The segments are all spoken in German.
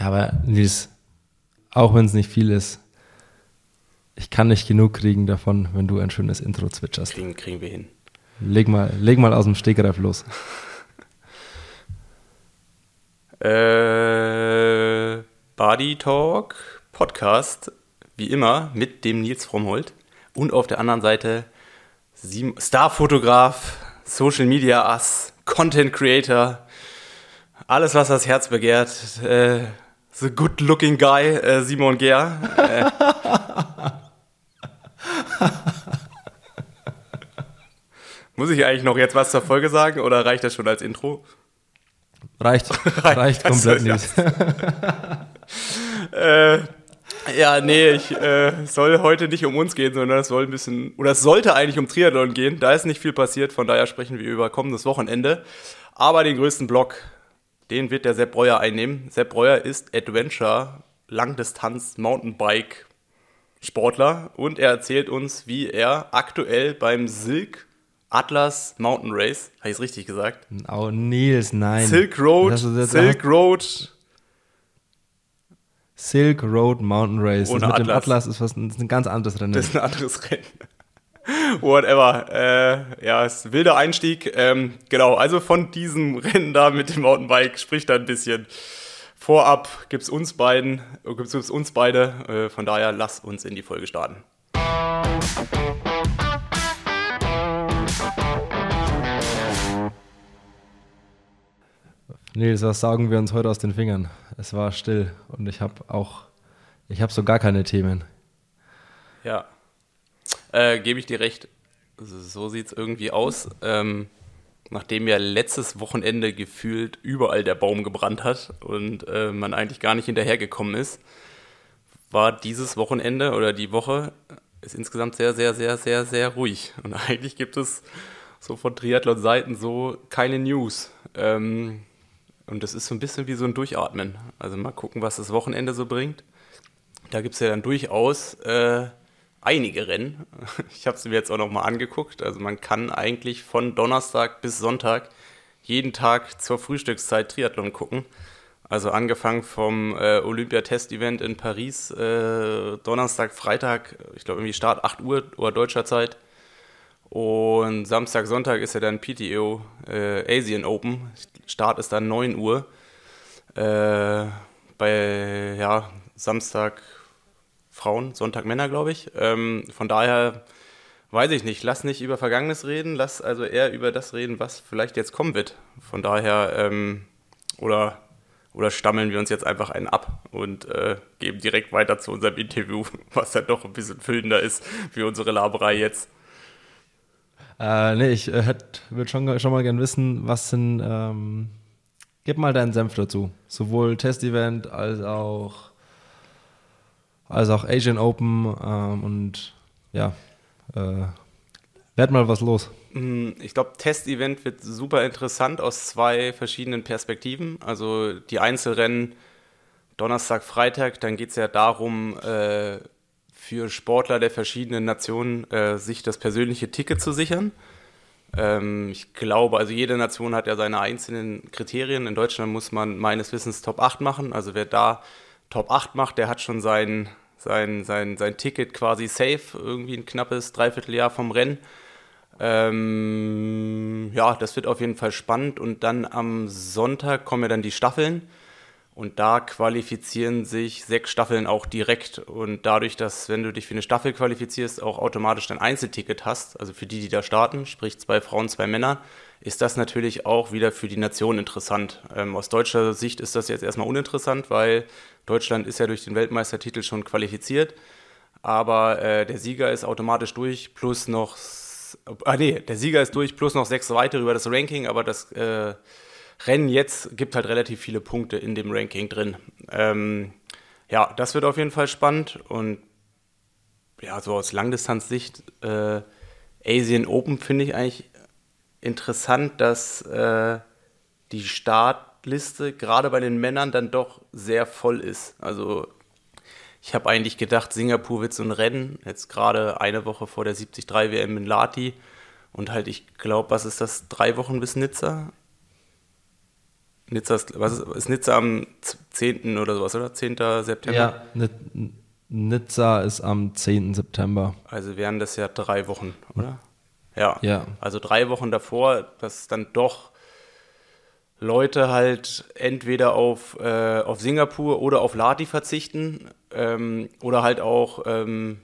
Ja, aber Nils, auch wenn es nicht viel ist, ich kann nicht genug kriegen davon, wenn du ein schönes Intro zwitscherst. Kriegen, kriegen wir hin. Leg mal, leg mal aus dem Stegreif los. Äh, Body Talk Podcast, wie immer, mit dem Nils Frommholt. Und auf der anderen Seite Starfotograf, Social Media Ass, Content Creator, alles, was das Herz begehrt. Äh, the good looking guy, äh, Simon Gehr. Äh. Muss ich eigentlich noch jetzt was zur Folge sagen oder reicht das schon als Intro? Reicht, reicht komplett nicht. äh, ja, nee, ich äh, soll heute nicht um uns gehen, sondern es soll ein bisschen, oder es sollte eigentlich um Triathlon gehen. Da ist nicht viel passiert, von daher sprechen wir über kommendes Wochenende. Aber den größten Block, den wird der Sepp Breuer einnehmen. Sepp Breuer ist Adventure, Langdistanz, Mountainbike Sportler und er erzählt uns, wie er aktuell beim Silk Atlas Mountain Race, habe ich es richtig gesagt? Oh, Nils, nein. Silk Road, Silk Road. Silk Road Mountain Race. Ohne das mit Atlas. dem Atlas ist, was, ist ein ganz anderes Rennen. Das ist ein anderes Rennen. Whatever. Äh, ja, ist ein wilder Einstieg. Ähm, genau, also von diesem Rennen da mit dem Mountainbike spricht er ein bisschen. Vorab gibt es uns beiden, äh, gibt's uns beide. Äh, von daher lass uns in die Folge starten. Nils, was sagen wir uns heute aus den Fingern? Es war still und ich habe auch, ich habe so gar keine Themen. Ja, äh, gebe ich dir recht. So sieht es irgendwie aus. Ähm, nachdem ja letztes Wochenende gefühlt überall der Baum gebrannt hat und äh, man eigentlich gar nicht hinterhergekommen ist, war dieses Wochenende oder die Woche ist insgesamt sehr, sehr, sehr, sehr, sehr ruhig. Und eigentlich gibt es so von Triathlon-Seiten so keine News. Ähm, und das ist so ein bisschen wie so ein Durchatmen. Also mal gucken, was das Wochenende so bringt. Da gibt es ja dann durchaus äh, einige Rennen. Ich habe es mir jetzt auch nochmal angeguckt. Also man kann eigentlich von Donnerstag bis Sonntag jeden Tag zur Frühstückszeit Triathlon gucken. Also angefangen vom äh, Olympia-Test-Event in Paris, äh, Donnerstag, Freitag, ich glaube irgendwie Start 8 Uhr Uhr deutscher Zeit. Und Samstag, Sonntag ist ja dann PTO äh, Asian Open. Start ist dann 9 Uhr. Äh, bei ja, Samstag Frauen, Sonntag Männer, glaube ich. Ähm, von daher weiß ich nicht. Lass nicht über Vergangenes reden, lass also eher über das reden, was vielleicht jetzt kommen wird. Von daher, ähm, oder, oder stammeln wir uns jetzt einfach einen ab und äh, geben direkt weiter zu unserem Interview, was dann doch ein bisschen füllender ist wie unsere Laberei jetzt. Äh, nee, ich äh, würde schon, schon mal gerne wissen, was sind, ähm, gib mal deinen Senf dazu. Sowohl Test-Event als auch, als auch Asian Open ähm, und ja, äh, werd mal was los. Ich glaube, Test-Event wird super interessant aus zwei verschiedenen Perspektiven. Also die Einzelrennen Donnerstag, Freitag, dann geht es ja darum, äh, für Sportler der verschiedenen Nationen äh, sich das persönliche Ticket zu sichern. Ähm, ich glaube, also jede Nation hat ja seine einzelnen Kriterien. In Deutschland muss man meines Wissens Top 8 machen. Also wer da Top 8 macht, der hat schon sein, sein, sein, sein Ticket quasi safe, irgendwie ein knappes Dreivierteljahr vom Rennen. Ähm, ja, das wird auf jeden Fall spannend. Und dann am Sonntag kommen ja dann die Staffeln. Und da qualifizieren sich sechs Staffeln auch direkt. Und dadurch, dass, wenn du dich für eine Staffel qualifizierst, auch automatisch dein Einzelticket hast, also für die, die da starten, sprich zwei Frauen, zwei Männer, ist das natürlich auch wieder für die Nation interessant. Ähm, aus deutscher Sicht ist das jetzt erstmal uninteressant, weil Deutschland ist ja durch den Weltmeistertitel schon qualifiziert. Aber äh, der Sieger ist automatisch durch, plus noch. Ah, nee, der Sieger ist durch, plus noch sechs weitere über das Ranking, aber das. Äh, Rennen jetzt gibt halt relativ viele Punkte in dem Ranking drin. Ähm, ja, das wird auf jeden Fall spannend und ja, so aus Langdistanzsicht, äh, Asian Open finde ich eigentlich interessant, dass äh, die Startliste gerade bei den Männern dann doch sehr voll ist. Also ich habe eigentlich gedacht, Singapur wird so ein Rennen, jetzt gerade eine Woche vor der 73 WM in Lati und halt, ich glaube, was ist das, drei Wochen bis Nizza? Nizza ist, was ist, ist Nizza am 10. oder sowas, oder? 10. September? Ja, Nizza ist am 10. September. Also wären das ja drei Wochen, oder? Ja. Ja. Also drei Wochen davor, dass dann doch Leute halt entweder auf, äh, auf Singapur oder auf Lati verzichten ähm, oder halt auch ähm,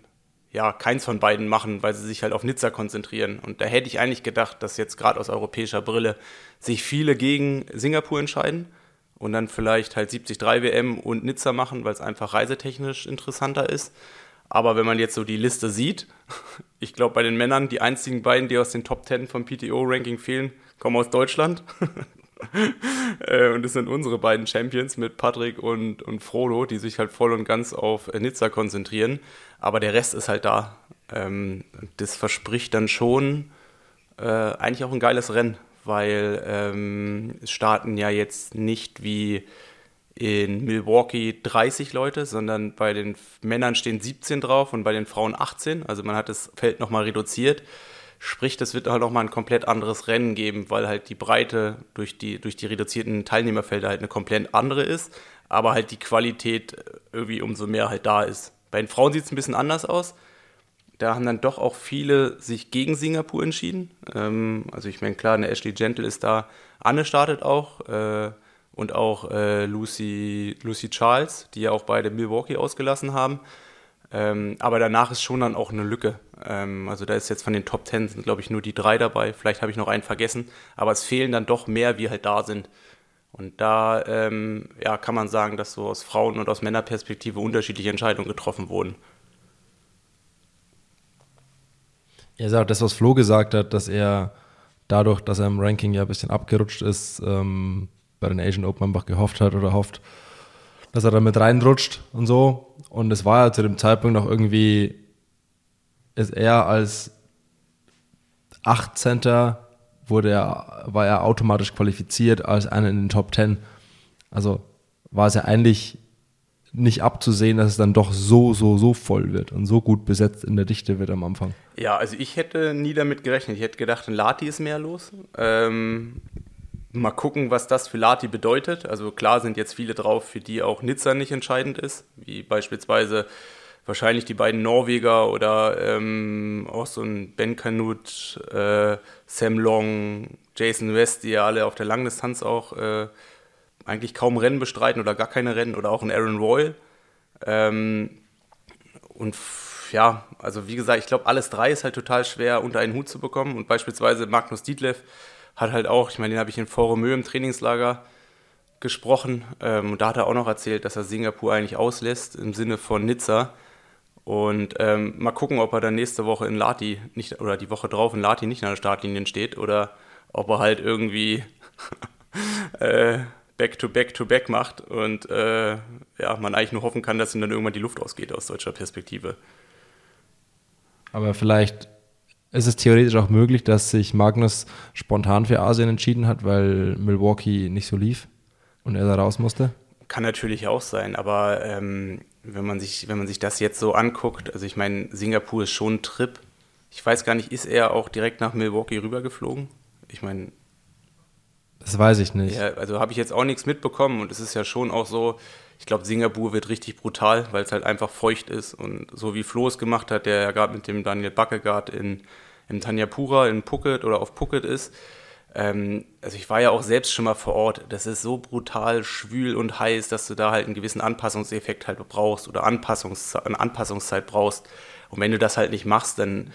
ja, keins von beiden machen, weil sie sich halt auf Nizza konzentrieren. Und da hätte ich eigentlich gedacht, dass jetzt gerade aus europäischer Brille sich viele gegen Singapur entscheiden und dann vielleicht halt 73 WM und Nizza machen, weil es einfach reisetechnisch interessanter ist. Aber wenn man jetzt so die Liste sieht, ich glaube bei den Männern, die einzigen beiden, die aus den Top 10 vom PTO-Ranking fehlen, kommen aus Deutschland. Äh, und das sind unsere beiden Champions mit Patrick und, und Frodo, die sich halt voll und ganz auf Nizza konzentrieren. Aber der Rest ist halt da. Ähm, das verspricht dann schon äh, eigentlich auch ein geiles Rennen, weil ähm, es starten ja jetzt nicht wie in Milwaukee 30 Leute, sondern bei den Männern stehen 17 drauf und bei den Frauen 18. Also man hat das Feld nochmal reduziert. Sprich, das wird halt nochmal ein komplett anderes Rennen geben, weil halt die Breite durch die, durch die reduzierten Teilnehmerfelder halt eine komplett andere ist, aber halt die Qualität irgendwie umso mehr halt da ist. Bei den Frauen sieht es ein bisschen anders aus. Da haben dann doch auch viele sich gegen Singapur entschieden. Ähm, also ich meine, klar, eine Ashley Gentle ist da. Anne startet auch äh, und auch äh, Lucy, Lucy Charles, die ja auch beide Milwaukee ausgelassen haben. Ähm, aber danach ist schon dann auch eine Lücke. Ähm, also da ist jetzt von den Top Ten sind, glaube ich, nur die drei dabei. Vielleicht habe ich noch einen vergessen. Aber es fehlen dann doch mehr, wie halt da sind. Und da ähm, ja, kann man sagen, dass so aus Frauen- und aus Männerperspektive unterschiedliche Entscheidungen getroffen wurden. Ist auch das, was Flo gesagt hat, dass er dadurch, dass er im Ranking ja ein bisschen abgerutscht ist, ähm, bei den Asian Open einfach gehofft hat oder hofft, dass er da mit reinrutscht und so. Und es war ja zu dem Zeitpunkt noch irgendwie, ist er als 18. wurde er, war er automatisch qualifiziert als einer in den Top 10. Also war es ja eigentlich nicht abzusehen, dass es dann doch so, so, so voll wird und so gut besetzt in der Dichte wird am Anfang. Ja, also ich hätte nie damit gerechnet. Ich hätte gedacht, in Lati ist mehr los. Ähm, Mal gucken, was das für Lati bedeutet. Also klar sind jetzt viele drauf, für die auch Nizza nicht entscheidend ist, wie beispielsweise wahrscheinlich die beiden Norweger oder ähm, auch so ein Ben Kanut, äh, Sam Long, Jason West, die ja alle auf der Langdistanz auch äh, eigentlich kaum Rennen bestreiten oder gar keine Rennen oder auch ein Aaron Royal. Ähm, und ja, also wie gesagt, ich glaube, alles drei ist halt total schwer unter einen Hut zu bekommen und beispielsweise Magnus Dietlev hat halt auch, ich meine, den habe ich in Foromö im Trainingslager gesprochen ähm, und da hat er auch noch erzählt, dass er Singapur eigentlich auslässt im Sinne von Nizza. Und ähm, mal gucken, ob er dann nächste Woche in Lati nicht oder die Woche drauf in Lati nicht an der Startlinie steht oder ob er halt irgendwie äh, back to back to back macht und äh, ja, man eigentlich nur hoffen kann, dass ihm dann irgendwann die Luft ausgeht aus deutscher Perspektive. Aber vielleicht ist es theoretisch auch möglich, dass sich Magnus spontan für Asien entschieden hat, weil Milwaukee nicht so lief und er da raus musste? Kann natürlich auch sein, aber ähm, wenn, man sich, wenn man sich das jetzt so anguckt, also ich meine, Singapur ist schon ein Trip. Ich weiß gar nicht, ist er auch direkt nach Milwaukee rübergeflogen? Ich meine. Das weiß ich nicht. Ja, also habe ich jetzt auch nichts mitbekommen und es ist ja schon auch so, ich glaube, Singapur wird richtig brutal, weil es halt einfach feucht ist. Und so wie Flo es gemacht hat, der ja gerade mit dem Daniel Backegaard in, in Tanyapura in Phuket oder auf Phuket ist. Ähm, also ich war ja auch selbst schon mal vor Ort. Das ist so brutal schwül und heiß, dass du da halt einen gewissen Anpassungseffekt halt brauchst oder Anpassungs eine Anpassungszeit brauchst. Und wenn du das halt nicht machst, dann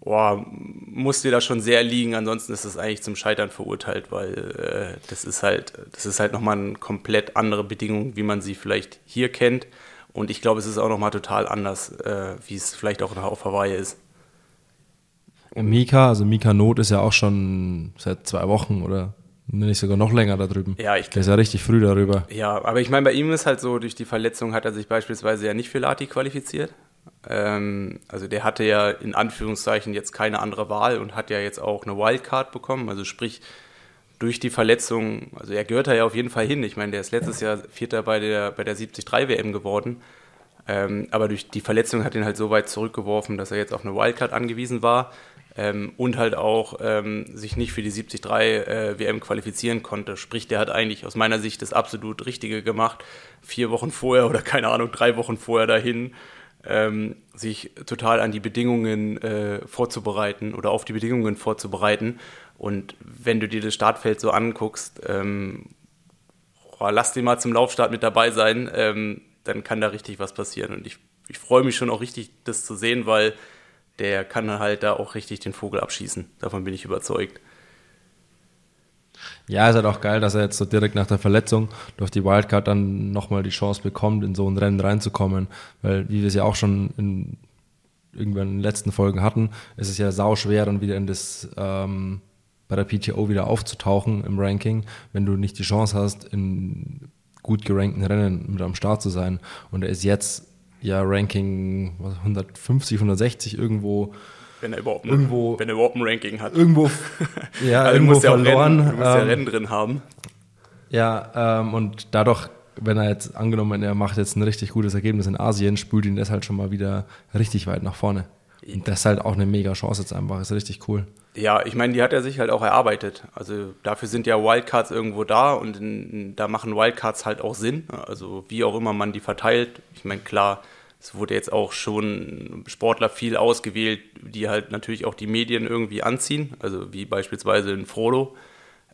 boah, muss dir da schon sehr liegen, ansonsten ist es eigentlich zum Scheitern verurteilt, weil äh, das ist halt, das ist halt nochmal eine komplett andere Bedingung, wie man sie vielleicht hier kennt. Und ich glaube, es ist auch nochmal total anders, äh, wie es vielleicht auch auf Hawaii ist. Mika, also Mika Not ist ja auch schon seit zwei Wochen oder nicht sogar noch länger da drüben. Ja, ich Der ist ja richtig früh darüber. Ja, aber ich meine, bei ihm ist halt so, durch die Verletzung hat er sich beispielsweise ja nicht für Lati qualifiziert. Ähm, also der hatte ja in Anführungszeichen jetzt keine andere Wahl und hat ja jetzt auch eine Wildcard bekommen. Also sprich, durch die Verletzung, also er gehört da ja auf jeden Fall hin. Ich meine, der ist letztes Jahr Vierter bei der, bei der 73 WM geworden. Ähm, aber durch die Verletzung hat ihn halt so weit zurückgeworfen, dass er jetzt auf eine Wildcard angewiesen war. Ähm, und halt auch ähm, sich nicht für die 73 äh, WM qualifizieren konnte. Sprich, der hat eigentlich aus meiner Sicht das absolut Richtige gemacht. Vier Wochen vorher oder keine Ahnung, drei Wochen vorher dahin, ähm, sich total an die Bedingungen äh, vorzubereiten oder auf die Bedingungen vorzubereiten. Und wenn du dir das Startfeld so anguckst, ähm, oh, lass den mal zum Laufstart mit dabei sein, ähm, dann kann da richtig was passieren. Und ich, ich freue mich schon auch richtig, das zu sehen, weil der kann halt da auch richtig den Vogel abschießen. Davon bin ich überzeugt. Ja, ist halt auch geil, dass er jetzt so direkt nach der Verletzung durch die Wildcard dann nochmal die Chance bekommt, in so ein Rennen reinzukommen. Weil, wie wir es ja auch schon in irgendwann in den letzten Folgen hatten, ist es ja sau schwer, dann wieder in das ähm, bei der PTO wieder aufzutauchen im Ranking, wenn du nicht die Chance hast, in gut gerankten Rennen mit am Start zu sein. Und er ist jetzt ja Ranking 150, 160 irgendwo. Wenn er überhaupt, irgendwo, wenn er überhaupt ein Ranking hat. Irgendwo, ja, also irgendwo verloren. Ja Rennen, du musst ähm, ja Rennen drin haben. Ja, ähm, und dadurch, wenn er jetzt angenommen, er macht jetzt ein richtig gutes Ergebnis in Asien, spült ihn das halt schon mal wieder richtig weit nach vorne. Und das ist halt auch eine mega Chance jetzt einfach. Ist richtig cool. Ja, ich meine, die hat er sich halt auch erarbeitet. Also dafür sind ja Wildcards irgendwo da und in, da machen Wildcards halt auch Sinn. Also wie auch immer man die verteilt. Ich meine, klar, es wurde jetzt auch schon Sportler viel ausgewählt, die halt natürlich auch die Medien irgendwie anziehen. Also wie beispielsweise in Frodo.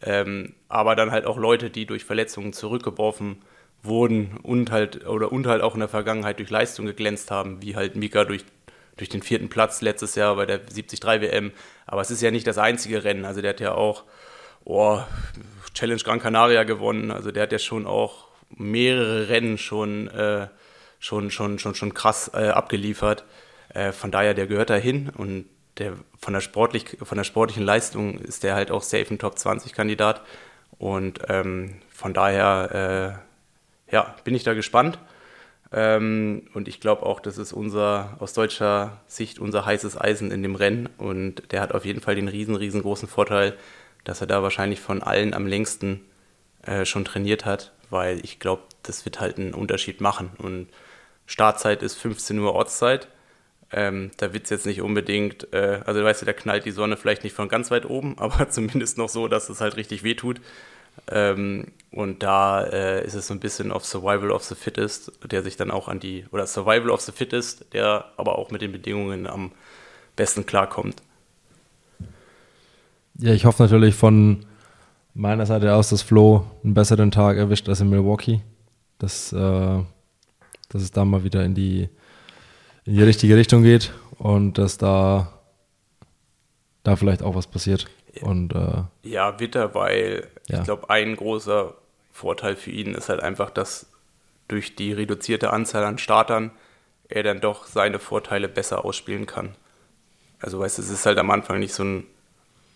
Ähm, aber dann halt auch Leute, die durch Verletzungen zurückgeworfen wurden und halt oder und halt auch in der Vergangenheit durch Leistung geglänzt haben, wie halt Mika durch durch den vierten Platz letztes Jahr bei der 73 WM. Aber es ist ja nicht das einzige Rennen. Also der hat ja auch oh, Challenge Gran Canaria gewonnen. Also der hat ja schon auch mehrere Rennen schon, äh, schon, schon, schon, schon krass äh, abgeliefert. Äh, von daher, der gehört dahin und der, von, der sportlich, von der sportlichen Leistung ist der halt auch safe ein Top 20 Kandidat. Und ähm, von daher, äh, ja, bin ich da gespannt. Ähm, und ich glaube auch, das ist unser, aus deutscher Sicht, unser heißes Eisen in dem Rennen. Und der hat auf jeden Fall den riesen, riesengroßen Vorteil, dass er da wahrscheinlich von allen am längsten äh, schon trainiert hat, weil ich glaube, das wird halt einen Unterschied machen. Und Startzeit ist 15 Uhr Ortszeit. Ähm, da wird es jetzt nicht unbedingt, äh, also weißt du, da knallt die Sonne vielleicht nicht von ganz weit oben, aber zumindest noch so, dass es halt richtig wehtut. Ähm, und da äh, ist es so ein bisschen auf Survival of the Fittest, der sich dann auch an die, oder Survival of the Fittest, der aber auch mit den Bedingungen am besten klarkommt. Ja, ich hoffe natürlich von meiner Seite aus, dass Flo einen besseren Tag erwischt als in Milwaukee. Dass, äh, dass es da mal wieder in die, in die richtige Richtung geht und dass da, da vielleicht auch was passiert. Und, äh, ja, Witter, weil ja. ich glaube, ein großer Vorteil für ihn ist halt einfach, dass durch die reduzierte Anzahl an Startern er dann doch seine Vorteile besser ausspielen kann. Also weißt du, es ist halt am Anfang nicht so ein,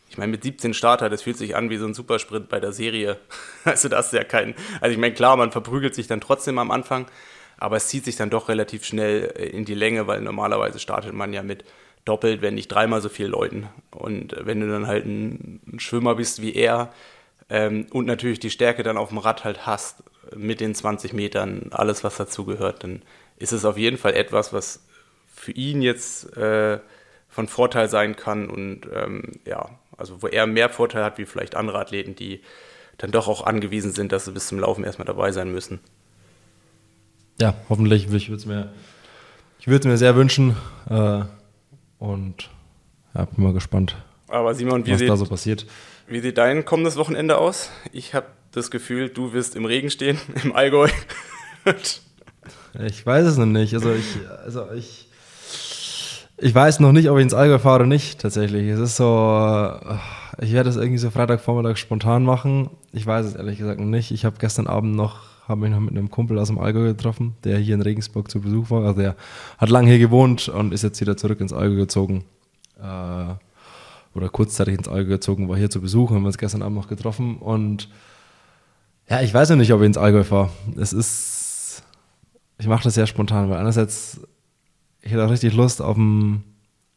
ich meine, mit 17 Starter, das fühlt sich an wie so ein Supersprint bei der Serie. Also das ist ja kein, also ich meine, klar, man verprügelt sich dann trotzdem am Anfang, aber es zieht sich dann doch relativ schnell in die Länge, weil normalerweise startet man ja mit doppelt, wenn nicht dreimal so viel Leuten. Und wenn du dann halt ein, Schwimmer bist wie er ähm, und natürlich die Stärke dann auf dem Rad halt hast, mit den 20 Metern, alles was dazugehört, dann ist es auf jeden Fall etwas, was für ihn jetzt äh, von Vorteil sein kann und ähm, ja, also wo er mehr Vorteil hat wie vielleicht andere Athleten, die dann doch auch angewiesen sind, dass sie bis zum Laufen erstmal dabei sein müssen. Ja, hoffentlich. Ich würde es mir, mir sehr wünschen. Äh, und ja, bin mal gespannt, Aber Simon, was sieht, da so passiert. Wie sieht dein kommendes Wochenende aus? Ich habe das Gefühl, du wirst im Regen stehen, im Allgäu. ich weiß es noch nicht. Also ich, also ich, ich weiß noch nicht, ob ich ins Allgäu fahre oder nicht, tatsächlich. Es ist so, ich werde es irgendwie so Freitagvormittag spontan machen. Ich weiß es ehrlich gesagt noch nicht. Ich habe gestern Abend noch habe mich noch mit einem Kumpel aus dem Allgäu getroffen, der hier in Regensburg zu Besuch war. Also der hat lange hier gewohnt und ist jetzt wieder zurück ins Allgäu gezogen. Äh, oder kurzzeitig ins Allgäu gezogen, war hier zu Besuch, haben uns gestern Abend noch getroffen. Und ja, ich weiß ja nicht, ob ich ins Allgäu fahre. Es ist, ich mache das sehr spontan, weil einerseits, ich hätte auch richtig Lust auf ein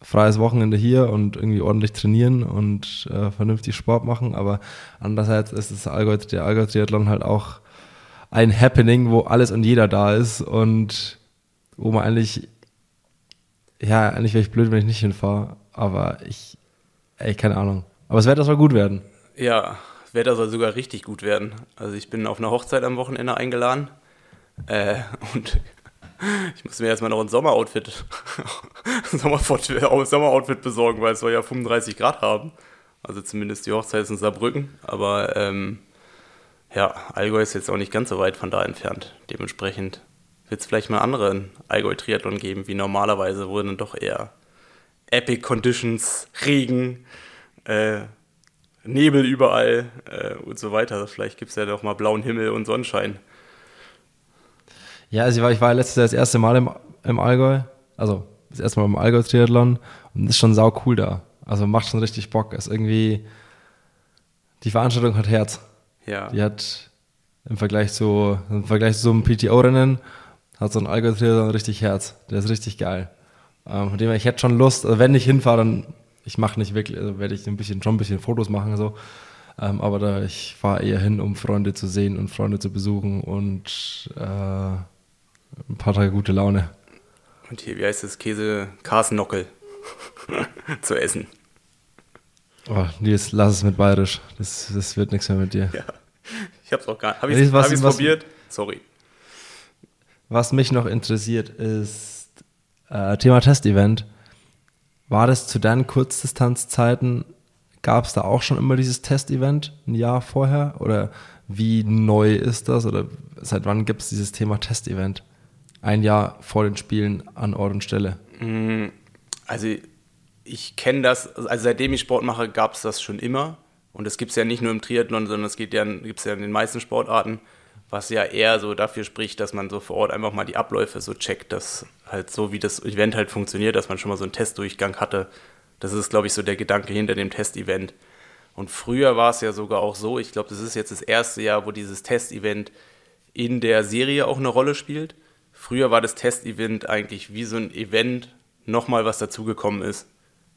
freies Wochenende hier und irgendwie ordentlich trainieren und äh, vernünftig Sport machen, aber andererseits ist das Allgäu, der Allgäu-Triathlon halt auch ein Happening, wo alles und jeder da ist und wo man eigentlich, ja, eigentlich wäre ich blöd, wenn ich nicht hinfahre, aber ich ey, keine Ahnung. Aber das Wetter soll gut werden. Ja, das Wetter soll sogar richtig gut werden. Also ich bin auf einer Hochzeit am Wochenende eingeladen äh, und ich muss mir erstmal noch ein Sommeroutfit, Sommeroutfit, Sommeroutfit besorgen, weil es soll ja 35 Grad haben. Also zumindest die Hochzeit ist in Saarbrücken. Aber ähm, ja, Allgäu ist jetzt auch nicht ganz so weit von da entfernt. Dementsprechend wird es vielleicht mal anderen Allgäu-Triathlon geben, wie normalerweise, wo dann doch eher Epic Conditions, Regen, äh, Nebel überall äh, und so weiter. Vielleicht gibt es ja doch mal blauen Himmel und Sonnenschein. Ja, also ich war, ich war letztes Jahr das erste Mal im, im Allgäu, also das erste Mal im Allgäu-Triathlon und ist schon sau cool da. Also macht schon richtig Bock. Ist irgendwie, die Veranstaltung hat Herz. Ja. Die hat im Vergleich zu, im Vergleich zu so einem PTO-Rennen, hat so ein Allgäu-Triathlon richtig Herz. Der ist richtig geil. Ähm, von dem her, ich hätte schon Lust, also wenn ich hinfahre, dann, ich mache nicht wirklich, also werde ich ein bisschen, schon ein bisschen Fotos machen, so. Ähm, aber da, ich fahre eher hin, um Freunde zu sehen und Freunde zu besuchen und äh, ein paar Tage gute Laune. Und hier, wie heißt das? Käse Karsnockel zu essen. Oh, Nils, lass es mit bayerisch. Das, das wird nichts mehr mit dir. Ja. Ich hab's auch gar nicht. Habe ich es probiert? Sorry. Was mich noch interessiert ist äh, Thema Testevent. War das zu deinen Kurzdistanzzeiten, gab es da auch schon immer dieses Testevent ein Jahr vorher? Oder wie neu ist das? Oder seit wann gibt es dieses Thema Testevent? Ein Jahr vor den Spielen an Ort und Stelle. Mm, also ich kenne das, also seitdem ich Sport mache, gab es das schon immer. Und das gibt es ja nicht nur im Triathlon, sondern es ja, gibt es ja in den meisten Sportarten, was ja eher so dafür spricht, dass man so vor Ort einfach mal die Abläufe so checkt, dass halt so wie das Event halt funktioniert, dass man schon mal so einen Testdurchgang hatte. Das ist, glaube ich, so der Gedanke hinter dem Testevent. Und früher war es ja sogar auch so, ich glaube, das ist jetzt das erste Jahr, wo dieses Testevent in der Serie auch eine Rolle spielt. Früher war das Testevent eigentlich wie so ein Event nochmal was dazugekommen ist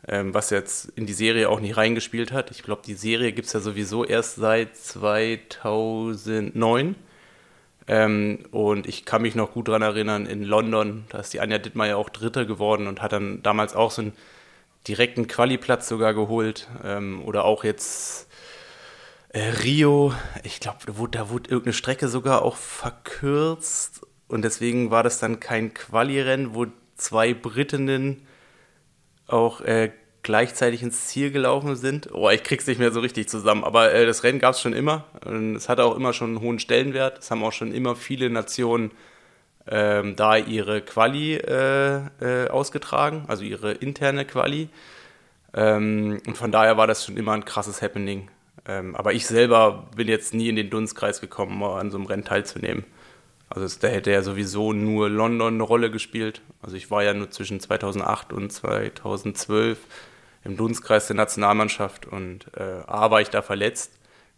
ähm, was jetzt in die Serie auch nicht reingespielt hat. Ich glaube, die Serie gibt es ja sowieso erst seit 2009. Ähm, und ich kann mich noch gut daran erinnern, in London, da ist die Anja Dittmeier auch Dritte geworden und hat dann damals auch so einen direkten Quali-Platz sogar geholt. Ähm, oder auch jetzt äh, Rio, ich glaube, da da wurde irgendeine Strecke sogar auch verkürzt. Und deswegen war das dann kein Quali-Rennen, wo zwei Britinnen auch äh, gleichzeitig ins Ziel gelaufen sind. Oh, ich krieg's nicht mehr so richtig zusammen, aber äh, das Rennen gab es schon immer. Und es hatte auch immer schon einen hohen Stellenwert. Es haben auch schon immer viele Nationen ähm, da ihre Quali äh, äh, ausgetragen, also ihre interne Quali. Ähm, und von daher war das schon immer ein krasses Happening. Ähm, aber ich selber bin jetzt nie in den Dunstkreis gekommen, mal an so einem Rennen teilzunehmen. Also da hätte ja sowieso nur London eine Rolle gespielt. Also ich war ja nur zwischen 2008 und 2012 im Dunstkreis der Nationalmannschaft und äh, A war ich da verletzt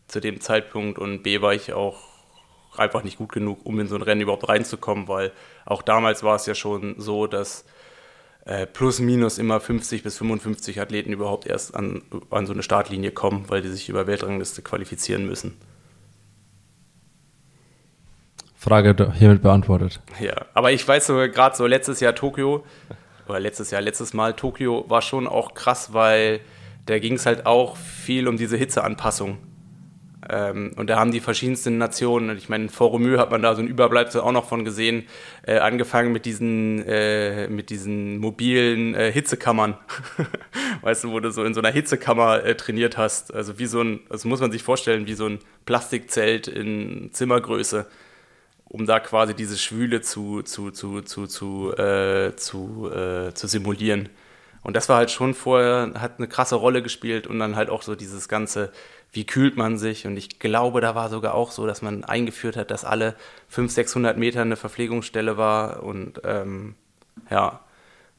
zu dem Zeitpunkt und B war ich auch einfach nicht gut genug, um in so ein Rennen überhaupt reinzukommen, weil auch damals war es ja schon so, dass äh, plus minus immer 50 bis 55 Athleten überhaupt erst an, an so eine Startlinie kommen, weil die sich über Weltrangliste qualifizieren müssen. Frage hiermit beantwortet. Ja, aber ich weiß so, gerade so letztes Jahr Tokio, oder letztes Jahr, letztes Mal Tokio war schon auch krass, weil da ging es halt auch viel um diese Hitzeanpassung. Ähm, und da haben die verschiedensten Nationen, ich meine, vor Romö hat man da so ein Überbleibsel auch noch von gesehen, äh, angefangen mit diesen, äh, mit diesen mobilen äh, Hitzekammern. weißt du, wo du so in so einer Hitzekammer äh, trainiert hast. Also wie so ein, also muss man sich vorstellen, wie so ein Plastikzelt in Zimmergröße um da quasi diese Schwüle zu, zu, zu, zu, zu, äh, zu, äh, zu simulieren. Und das war halt schon vorher, hat eine krasse Rolle gespielt und dann halt auch so dieses ganze, wie kühlt man sich? Und ich glaube, da war sogar auch so, dass man eingeführt hat, dass alle 500, 600 Meter eine Verpflegungsstelle war und ähm, ja,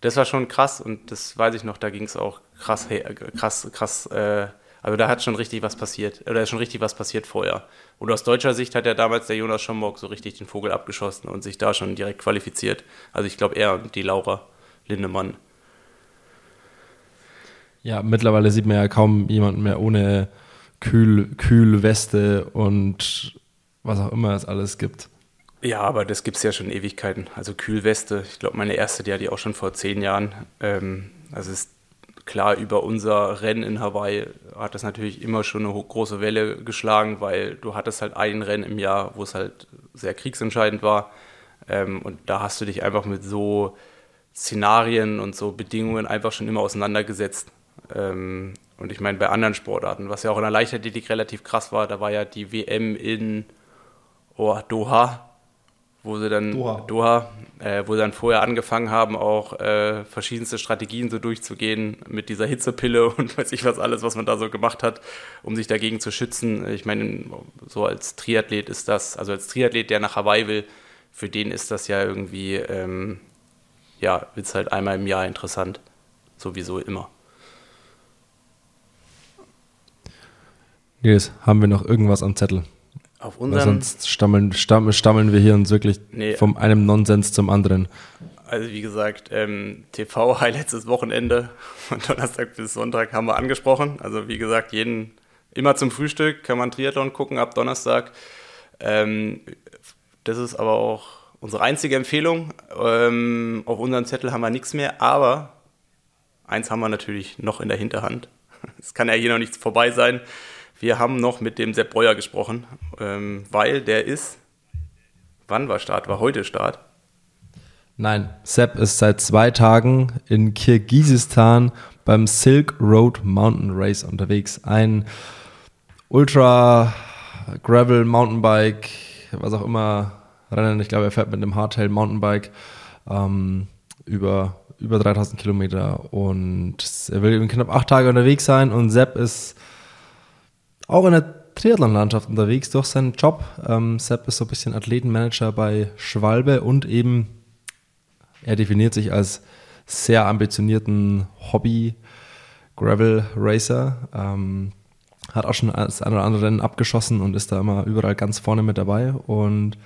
das war schon krass und das weiß ich noch, da ging es auch krass, krass, krass äh, also da hat schon richtig was passiert, oder ist schon richtig was passiert vorher. Und aus deutscher Sicht hat ja damals der Jonas Schomburg so richtig den Vogel abgeschossen und sich da schon direkt qualifiziert. Also ich glaube er und die Laura Lindemann. Ja, mittlerweile sieht man ja kaum jemanden mehr ohne Kühl, Kühlweste und was auch immer es alles gibt. Ja, aber das gibt es ja schon Ewigkeiten. Also Kühlweste, ich glaube, meine erste, die hatte ich auch schon vor zehn Jahren. Ähm, also es ist klar, über unser Rennen in Hawaii hat das natürlich immer schon eine große Welle geschlagen, weil du hattest halt ein Rennen im Jahr, wo es halt sehr kriegsentscheidend war. Ähm, und da hast du dich einfach mit so Szenarien und so Bedingungen einfach schon immer auseinandergesetzt. Ähm, und ich meine, bei anderen Sportarten, was ja auch in der Leichtathletik relativ krass war, da war ja die WM in oh, Doha, wo sie dann Doha, Doha äh, wo sie dann vorher angefangen haben, auch äh, verschiedenste Strategien so durchzugehen mit dieser Hitzepille und weiß ich was alles, was man da so gemacht hat, um sich dagegen zu schützen. Ich meine, so als Triathlet ist das, also als Triathlet, der nach Hawaii will, für den ist das ja irgendwie, ähm, ja, wird es halt einmal im Jahr interessant. Sowieso immer. Nils, haben wir noch irgendwas am Zettel? Auf unseren. sonst stammeln, stammeln, stammeln wir hier uns wirklich nee, vom einem Nonsens zum anderen. Also wie gesagt, ähm, TV-Highlights des Wochenende von Donnerstag bis Sonntag haben wir angesprochen. Also wie gesagt, jeden immer zum Frühstück kann man Triathlon gucken ab Donnerstag. Ähm, das ist aber auch unsere einzige Empfehlung. Ähm, auf unserem Zettel haben wir nichts mehr, aber eins haben wir natürlich noch in der Hinterhand. Es kann ja hier noch nichts vorbei sein. Wir haben noch mit dem Sepp Breuer gesprochen, ähm, weil der ist, wann war Start? War heute Start? Nein, Sepp ist seit zwei Tagen in Kirgisistan beim Silk Road Mountain Race unterwegs. Ein Ultra Gravel Mountainbike was auch immer Rennen. Ich glaube, er fährt mit einem Hardtail Mountainbike ähm, über, über 3000 Kilometer und er will eben knapp acht Tage unterwegs sein und Sepp ist auch in der Triathlon-Landschaft unterwegs durch seinen Job. Ähm, Sepp ist so ein bisschen Athletenmanager bei Schwalbe und eben er definiert sich als sehr ambitionierten Hobby Gravel Racer. Ähm, hat auch schon das eine oder andere Rennen abgeschossen und ist da immer überall ganz vorne mit dabei. Und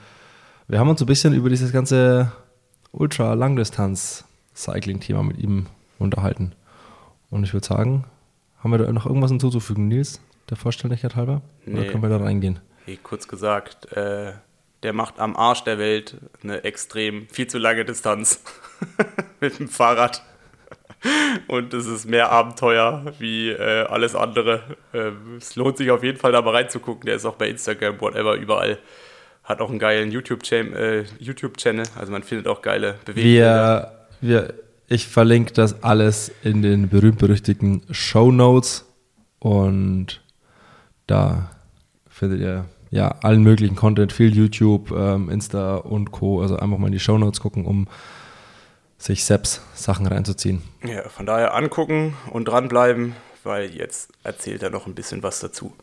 wir haben uns so ein bisschen über dieses ganze Ultra-Langdistanz-Cycling-Thema mit ihm unterhalten. Und ich würde sagen, haben wir da noch irgendwas hinzuzufügen, Nils, der Vollständigkeit halber? Nee. Oder können wir da reingehen? Hey, kurz gesagt, äh, der macht am Arsch der Welt eine extrem viel zu lange Distanz mit dem Fahrrad. Und es ist mehr Abenteuer wie äh, alles andere. Ähm, es lohnt sich auf jeden Fall da mal reinzugucken. Der ist auch bei Instagram, whatever, überall. Hat auch einen geilen YouTube-Channel. Äh, YouTube also man findet auch geile Bewegungen. Wir, wir, ich verlinke das alles in den berühmt-berüchtigten Show Notes. Und da findet ihr ja allen möglichen Content, viel YouTube, ähm, Insta und Co. Also einfach mal in die Show Notes gucken, um sich selbst Sachen reinzuziehen. Ja, von daher angucken und dranbleiben, weil jetzt erzählt er noch ein bisschen was dazu.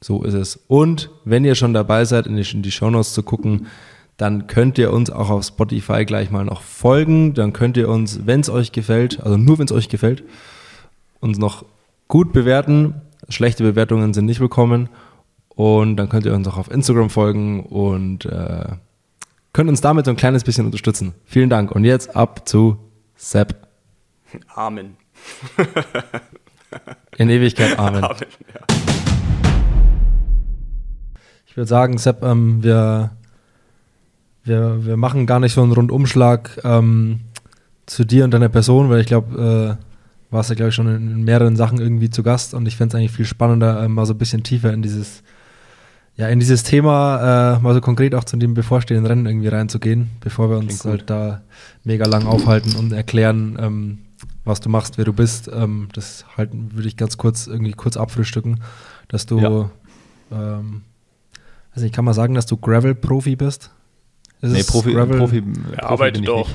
So ist es. Und wenn ihr schon dabei seid, in die, in die Shownotes zu gucken, dann könnt ihr uns auch auf Spotify gleich mal noch folgen. Dann könnt ihr uns, wenn es euch gefällt, also nur wenn es euch gefällt, uns noch gut bewerten. Schlechte Bewertungen sind nicht willkommen. Und dann könnt ihr uns auch auf Instagram folgen und äh, könnt uns damit so ein kleines bisschen unterstützen. Vielen Dank. Und jetzt ab zu Sepp. Amen. In Ewigkeit Amen. Amen ja. Ich würde sagen, Sepp, ähm, wir, wir, wir machen gar nicht so einen Rundumschlag ähm, zu dir und deiner Person, weil ich glaube, äh, warst ja, glaube ich, schon in mehreren Sachen irgendwie zu Gast und ich fände es eigentlich viel spannender, äh, mal so ein bisschen tiefer in dieses ja, in dieses Thema äh, mal so konkret auch zu dem bevorstehenden Rennen irgendwie reinzugehen, bevor wir uns halt da mega lang aufhalten und erklären, ähm, was du machst, wer du bist. Ähm, das halt würde ich ganz kurz irgendwie kurz abfrühstücken, dass du, ja. ähm, also ich kann mal sagen, dass du Gravel-Profi bist. Ist nee, Profi? Profi, Profi Arbeite doch.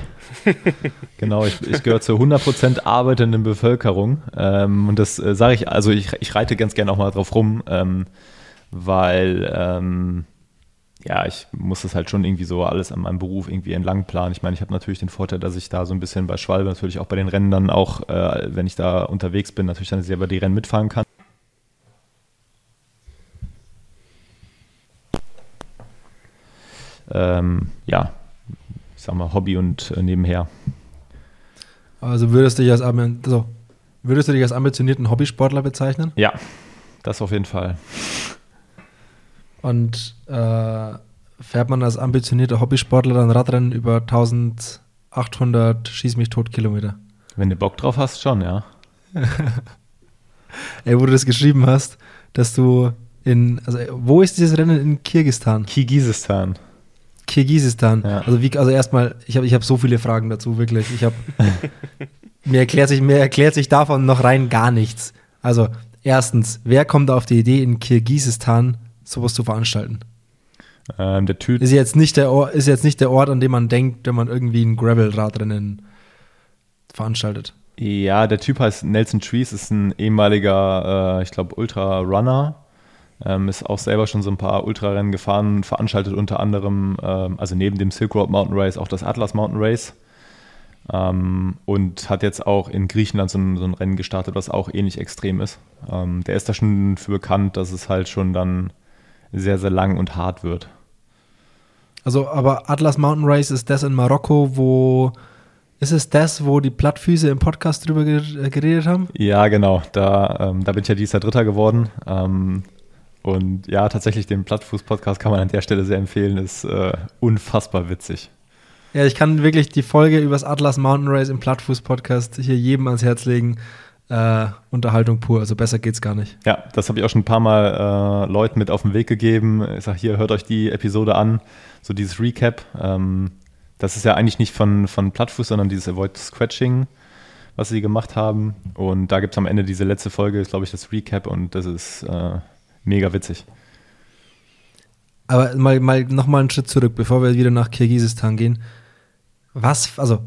genau, ich, ich gehöre zur 100% arbeitenden Bevölkerung. Ähm, und das äh, sage ich, also ich, ich reite ganz gerne auch mal drauf rum. Ähm, weil ähm, ja, ich muss das halt schon irgendwie so alles an meinem Beruf irgendwie entlang planen. Ich meine, ich habe natürlich den Vorteil, dass ich da so ein bisschen bei Schwalbe natürlich auch bei den Rennen dann auch, äh, wenn ich da unterwegs bin, natürlich dann selber die Rennen mitfahren kann. Ähm, ja, ich sag mal Hobby und äh, nebenher. Also würdest du dich als, also würdest du dich als ambitionierten Hobbysportler bezeichnen? Ja, das auf jeden Fall. Und äh, fährt man als ambitionierter Hobbysportler dann Radrennen über 1800 Schieß mich tot Kilometer. Wenn du Bock drauf hast, schon, ja. Ey, wo du das geschrieben hast, dass du in, also wo ist dieses Rennen in Kirgistan? Kirgisistan. Kirgisistan. Ja. Also wie, also erstmal, ich habe ich hab so viele Fragen dazu, wirklich. Ich habe mir erklärt sich, mir erklärt sich davon noch rein gar nichts. Also erstens, wer kommt auf die Idee, in Kirgisistan sowas zu veranstalten? Ähm, der Typ, Ist jetzt nicht der Ort, ist jetzt nicht der Ort, an dem man denkt, wenn man irgendwie ein Gravel-Radrennen veranstaltet. ja, der Typ heißt Nelson Trees, ist ein ehemaliger, äh, ich glaube, Ultra-Runner. Ähm, ist auch selber schon so ein paar Ultrarennen gefahren, veranstaltet unter anderem, ähm, also neben dem Silk Road Mountain Race, auch das Atlas Mountain Race. Ähm, und hat jetzt auch in Griechenland so ein, so ein Rennen gestartet, was auch ähnlich extrem ist. Ähm, der ist da schon für bekannt, dass es halt schon dann sehr, sehr lang und hart wird. Also, aber Atlas Mountain Race ist das in Marokko, wo ist es das, wo die Plattfüße im Podcast drüber äh, geredet haben? Ja, genau. Da, ähm, da bin ich ja dieses Jahr Dritter geworden. Und ja, tatsächlich den Plattfuß-Podcast kann man an der Stelle sehr empfehlen. Ist äh, unfassbar witzig. Ja, ich kann wirklich die Folge übers Atlas Mountain Race im Plattfuß-Podcast hier jedem ans Herz legen. Äh, Unterhaltung pur, also besser geht's gar nicht. Ja, das habe ich auch schon ein paar Mal äh, Leuten mit auf den Weg gegeben. Ich sage, hier, hört euch die Episode an. So dieses Recap. Ähm, das ist ja eigentlich nicht von, von Plattfuß, sondern dieses Avoid Scratching, was sie gemacht haben. Und da gibt es am Ende diese letzte Folge, ist, glaube ich, das Recap und das ist äh, mega witzig. Aber mal, mal nochmal einen Schritt zurück, bevor wir wieder nach Kirgisistan gehen. Was, also,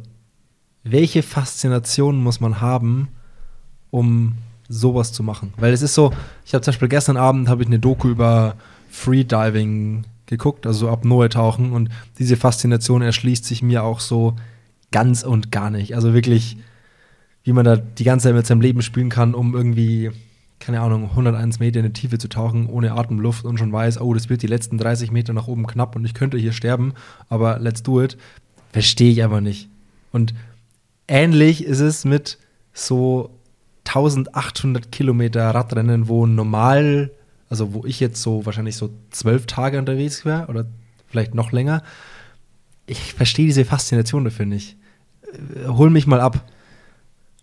welche Faszination muss man haben, um sowas zu machen? Weil es ist so, ich habe zum Beispiel gestern Abend ich eine Doku über Freediving geguckt, also so Apnoe tauchen und diese Faszination erschließt sich mir auch so ganz und gar nicht. Also wirklich, wie man da die ganze Zeit mit seinem Leben spielen kann, um irgendwie, keine Ahnung, 101 Meter in die Tiefe zu tauchen, ohne Atemluft und schon weiß, oh, das wird die letzten 30 Meter nach oben knapp und ich könnte hier sterben, aber let's do it. Verstehe ich aber nicht. Und ähnlich ist es mit so 1800 Kilometer Radrennen, wo normal, also wo ich jetzt so wahrscheinlich so zwölf Tage unterwegs wäre oder vielleicht noch länger. Ich verstehe diese Faszination dafür nicht. Äh, Hol mich mal ab.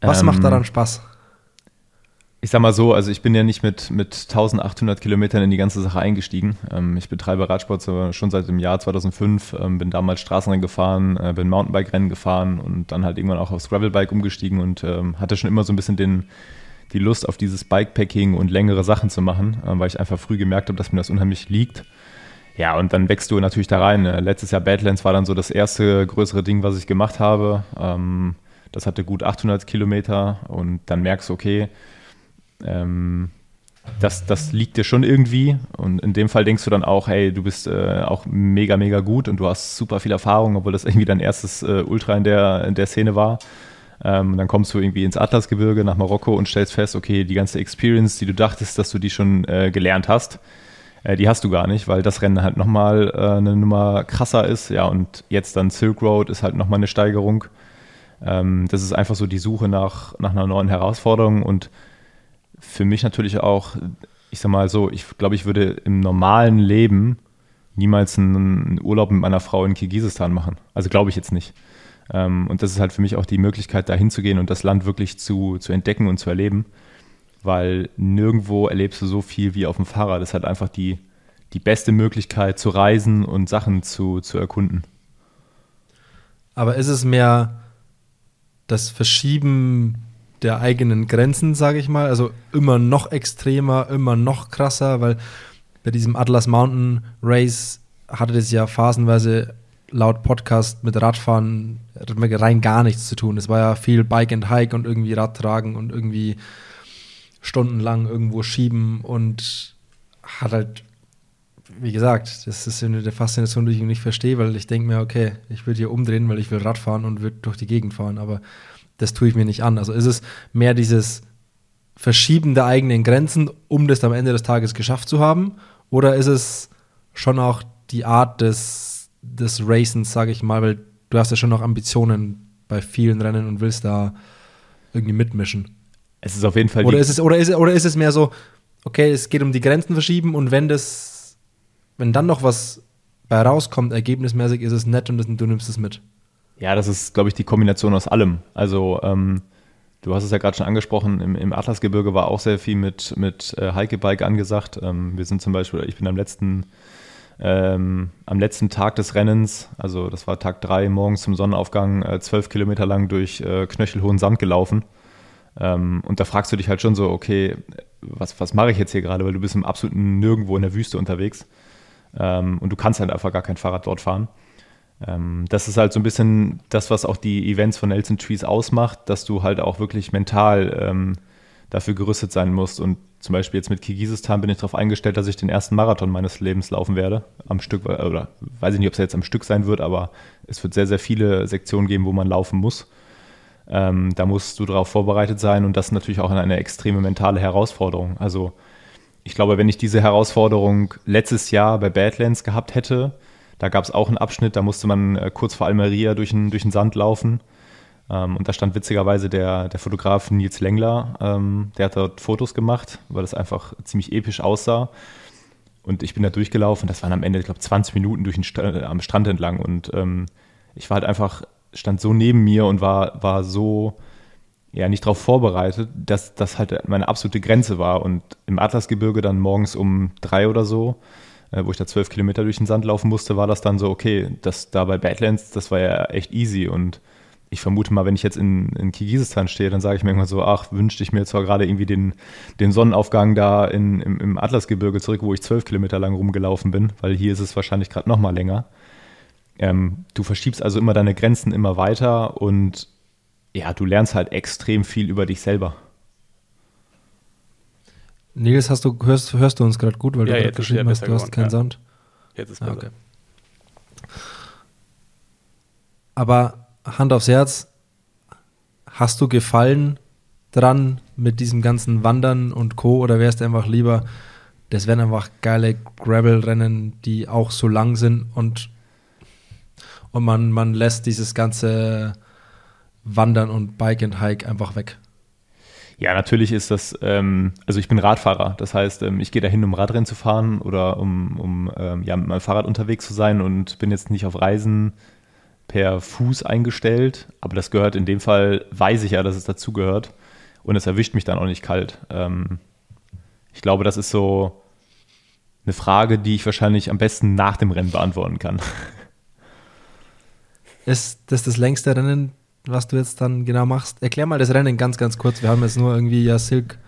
Was Ähm, macht daran Spaß? Ich sag mal so, also ich bin ja nicht mit, mit 1800 Kilometern in die ganze Sache eingestiegen. Ähm, ich betreibe Radsport schon seit dem Jahr 2005, ähm, bin damals Straßenrennen gefahren, äh, bin Mountainbike-Rennen gefahren und dann halt irgendwann auch aufs Gravelbike umgestiegen und ähm, hatte schon immer so ein bisschen den, die Lust auf dieses Bikepacking und längere Sachen zu machen, äh, weil ich einfach früh gemerkt habe, dass mir das unheimlich liegt. Ja, und dann wächst du natürlich da rein. Äh, Letztes Jahr Badlands war dann so das erste größere Ding, was ich gemacht habe. Das hatte gut 800 Kilometer und dann merkst du, okay, ähm, das, das liegt dir schon irgendwie. Und in dem Fall denkst du dann auch, hey, du bist äh, auch mega, mega gut und du hast super viel Erfahrung, obwohl das irgendwie dein erstes äh, Ultra in der, in der Szene war. Ähm, dann kommst du irgendwie ins Atlasgebirge nach Marokko und stellst fest, okay, die ganze Experience, die du dachtest, dass du die schon äh, gelernt hast, äh, die hast du gar nicht, weil das Rennen halt nochmal äh, eine Nummer krasser ist. Ja, und jetzt dann Silk Road ist halt nochmal eine Steigerung. Ähm, das ist einfach so die Suche nach, nach einer neuen Herausforderung und für mich natürlich auch, ich sag mal so, ich glaube, ich würde im normalen Leben niemals einen Urlaub mit meiner Frau in Kirgisistan machen. Also glaube ich jetzt nicht. Ähm, und das ist halt für mich auch die Möglichkeit, da hinzugehen und das Land wirklich zu, zu entdecken und zu erleben, weil nirgendwo erlebst du so viel wie auf dem Fahrrad. Das ist halt einfach die, die beste Möglichkeit zu reisen und Sachen zu, zu erkunden. Aber ist es mehr das Verschieben der eigenen Grenzen, sage ich mal? Also immer noch extremer, immer noch krasser, weil bei diesem Atlas Mountain Race hatte das ja phasenweise laut Podcast mit Radfahren rein gar nichts zu tun. Es war ja viel Bike and Hike und irgendwie Radtragen und irgendwie stundenlang irgendwo schieben und hat halt, wie gesagt, das ist eine der Faszination, die ich nicht verstehe, weil ich denke mir, okay, ich würde hier umdrehen, weil ich will Radfahren und würde durch die Gegend fahren, aber das tue ich mir nicht an. Also ist es mehr dieses Verschieben der eigenen Grenzen, um das am Ende des Tages geschafft zu haben, oder ist es schon auch die Art des, des Racens, sage ich mal, weil du hast ja schon noch Ambitionen bei vielen Rennen und willst da irgendwie mitmischen. Es ist auf jeden Fall Oder ist, es, oder, ist, oder ist es mehr so, okay, es geht um die Grenzen verschieben und wenn das, wenn dann noch was bei rauskommt, ergebnismäßig ist es nett und das, du nimmst es mit. Ja, das ist, glaube ich, die Kombination aus allem. Also ähm, du hast es ja gerade schon angesprochen, im, im, Atlasgebirge war auch sehr viel mit, mit äh, Hikebike angesagt. Ähm, wir sind zum Beispiel, ich bin am letzten, ähm, am letzten Tag des Rennens, also das war Tag drei, morgens zum Sonnenaufgang, äh, zwölf Kilometer lang durch äh, knöchelhohen Sand gelaufen. Ähm, und da fragst du dich halt schon so, okay, was, was mache ich jetzt hier gerade, weil du bist im absoluten Nirgendwo in der Wüste unterwegs. Ähm, und du kannst halt einfach gar kein Fahrrad dort fahren. Ähm, das ist halt so ein bisschen das, was auch die Events von Nelson Trees ausmacht, dass du halt auch wirklich mental ähm, dafür gerüstet sein musst. Und zum Beispiel jetzt mit Kirgisistan bin ich darauf eingestellt, dass ich den ersten Marathon meines Lebens laufen werde. Am Stück, oder weiß ich nicht, ob es jetzt am Stück sein wird, aber es wird sehr, sehr viele Sektionen geben, wo man laufen muss. Ähm, da musst du darauf vorbereitet sein und das ist natürlich auch eine extreme mentale Herausforderung. Also ich glaube, wenn ich diese Herausforderung letztes Jahr bei Badlands gehabt hätte, da gab es auch einen Abschnitt, da musste man äh, kurz vor Almeria durch den, durch den Sand laufen. Ähm, und da stand witzigerweise der, der Fotograf Nils Lengler, ähm, der hat dort Fotos gemacht, weil das einfach ziemlich episch aussah. Und ich bin da durchgelaufen, das waren am Ende, ich glaube, 20 Minuten durch den St äh, am Strand entlang. Und ähm, ich war halt einfach, stand so neben mir und war, war so ja nicht darauf vorbereitet, dass das halt meine absolute Grenze war. Und im Atlasgebirge dann morgens um drei oder so äh, wo ich da zwölf Kilometer durch den Sand laufen musste, war das dann so, okay, das da bei Badlands, das war ja echt easy und ich vermute mal, wenn ich jetzt in, in Kirgisistan stehe, dann sage ich mir irgendwann so, ach, wünschte ich mir zwar gerade irgendwie den, den Sonnenaufgang da in, im, im Atlasgebirge zurück, wo ich zwölf Kilometer lang rumgelaufen bin, weil hier ist es wahrscheinlich gerade noch mal länger. Ähm, du verschiebst also immer deine Grenzen immer weiter und ja, du lernst halt extrem viel über dich selber. Nils, hast du, hörst, hörst du uns gerade gut, weil ja, du gerade geschrieben hast, du hast keinen ja. Sound? Jetzt ist besser. Okay. Aber Hand aufs Herz, hast du Gefallen dran mit diesem ganzen Wandern und Co. oder wärst du einfach lieber, das wären einfach geile Gravel-Rennen, die auch so lang sind und, und man, man lässt dieses ganze Wandern und Bike and Hike einfach weg? Ja, natürlich ist das, ähm, also ich bin Radfahrer, das heißt, ähm, ich gehe dahin, um Radrennen zu fahren oder um, um ähm, ja, mit meinem Fahrrad unterwegs zu sein und bin jetzt nicht auf Reisen per Fuß eingestellt, aber das gehört in dem Fall, weiß ich ja, dass es dazugehört und es erwischt mich dann auch nicht kalt. Ähm, ich glaube, das ist so eine Frage, die ich wahrscheinlich am besten nach dem Rennen beantworten kann. Ist das das längste Rennen, was du jetzt dann genau machst. Erklär mal das Rennen ganz, ganz kurz. Wir haben jetzt nur irgendwie ja Silk,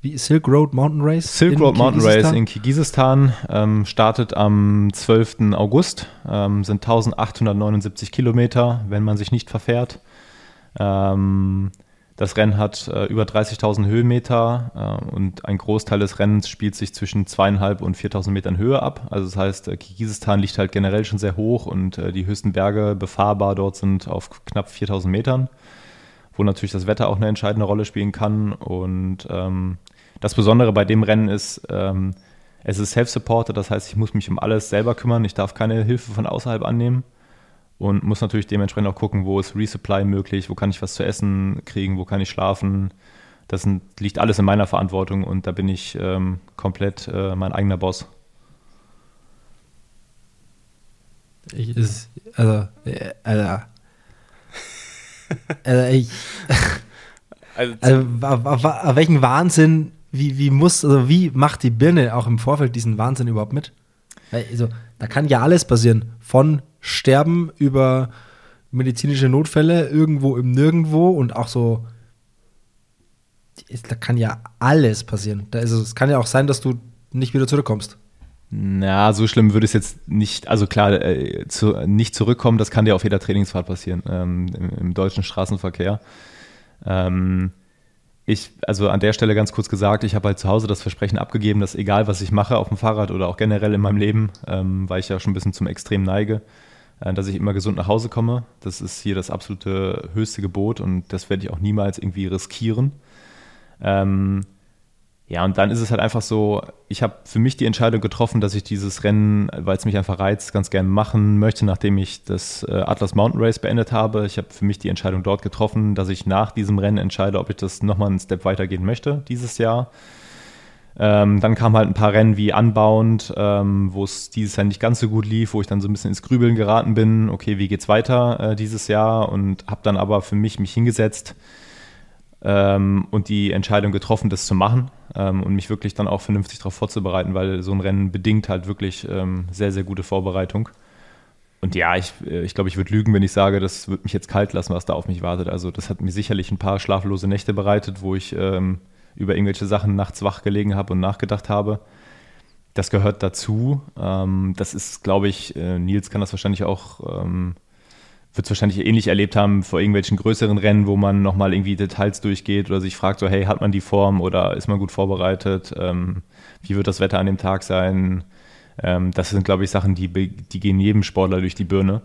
wie, Silk Road Mountain Race. Silk Road Mountain Race in Kirgisistan ähm, startet am 12. August, ähm, sind 1879 Kilometer, wenn man sich nicht verfährt. Ähm, das Rennen hat äh, über 30.000 Höhenmeter äh, und ein Großteil des Rennens spielt sich zwischen zweieinhalb und 4.000 Metern Höhe ab. Also das heißt, äh, Kirgisistan liegt halt generell schon sehr hoch und äh, die höchsten Berge befahrbar dort sind auf knapp 4.000 Metern, wo natürlich das Wetter auch eine entscheidende Rolle spielen kann. Und ähm, das Besondere bei dem Rennen ist, ähm, es ist self-supported, das heißt, ich muss mich um alles selber kümmern. Ich darf keine Hilfe von außerhalb annehmen und muss natürlich dementsprechend auch gucken, wo ist Resupply möglich, wo kann ich was zu essen kriegen, wo kann ich schlafen. Das sind, liegt alles in meiner Verantwortung und da bin ich ähm, komplett äh, mein eigener Boss. Ich ist, also, äh, also, also ich, also, also auf welchen Wahnsinn, wie, wie muss, also wie macht die Birne auch im Vorfeld diesen Wahnsinn überhaupt mit? Also, da kann ja alles passieren. Von sterben über medizinische Notfälle irgendwo im Nirgendwo und auch so. Da kann ja alles passieren. Da ist es, es kann ja auch sein, dass du nicht wieder zurückkommst. Na, so schlimm würde es jetzt nicht, also klar, äh, zu, nicht zurückkommen, das kann dir auf jeder Trainingsfahrt passieren, ähm, im, im, deutschen Straßenverkehr. Ähm, ich, also an der Stelle ganz kurz gesagt, ich habe halt zu Hause das Versprechen abgegeben, dass egal was ich mache auf dem Fahrrad oder auch generell in meinem Leben, ähm, weil ich ja schon ein bisschen zum Extrem neige, äh, dass ich immer gesund nach Hause komme. Das ist hier das absolute höchste Gebot und das werde ich auch niemals irgendwie riskieren. Ähm, ja, und dann ist es halt einfach so, ich habe für mich die Entscheidung getroffen, dass ich dieses Rennen, weil es mich einfach reizt, ganz gerne machen möchte, nachdem ich das äh, Atlas Mountain Race beendet habe. Ich habe für mich die Entscheidung dort getroffen, dass ich nach diesem Rennen entscheide, ob ich das nochmal einen Step weitergehen möchte dieses Jahr. Ähm, dann kamen halt ein paar Rennen wie Unbound, ähm, wo es dieses Jahr nicht ganz so gut lief, wo ich dann so ein bisschen ins Grübeln geraten bin. Okay, wie geht's weiter äh, dieses Jahr? Und habe dann aber für mich mich hingesetzt, ähm, und die Entscheidung getroffen, das zu machen ähm, und mich wirklich dann auch vernünftig darauf vorzubereiten, weil so ein Rennen bedingt halt wirklich ähm, sehr, sehr gute Vorbereitung. Und ja, ich, äh, ich glaube, ich würde lügen, wenn ich sage, das wird mich jetzt kalt lassen, was da auf mich wartet. Also das hat mir sicherlich ein paar schlaflose Nächte bereitet, wo ich ähm, über irgendwelche Sachen nachts wach gelegen habe und nachgedacht habe. Das gehört dazu. Ähm, das ist, glaube ich, äh, Nils kann das wahrscheinlich auch ähm, wird es wahrscheinlich ähnlich erlebt haben vor irgendwelchen größeren Rennen, wo man nochmal irgendwie Details durchgeht oder sich fragt, so, hey, hat man die Form oder ist man gut vorbereitet? Ähm, wie wird das Wetter an dem Tag sein? Ähm, das sind, glaube ich, Sachen, die, die gehen jedem Sportler durch die Birne.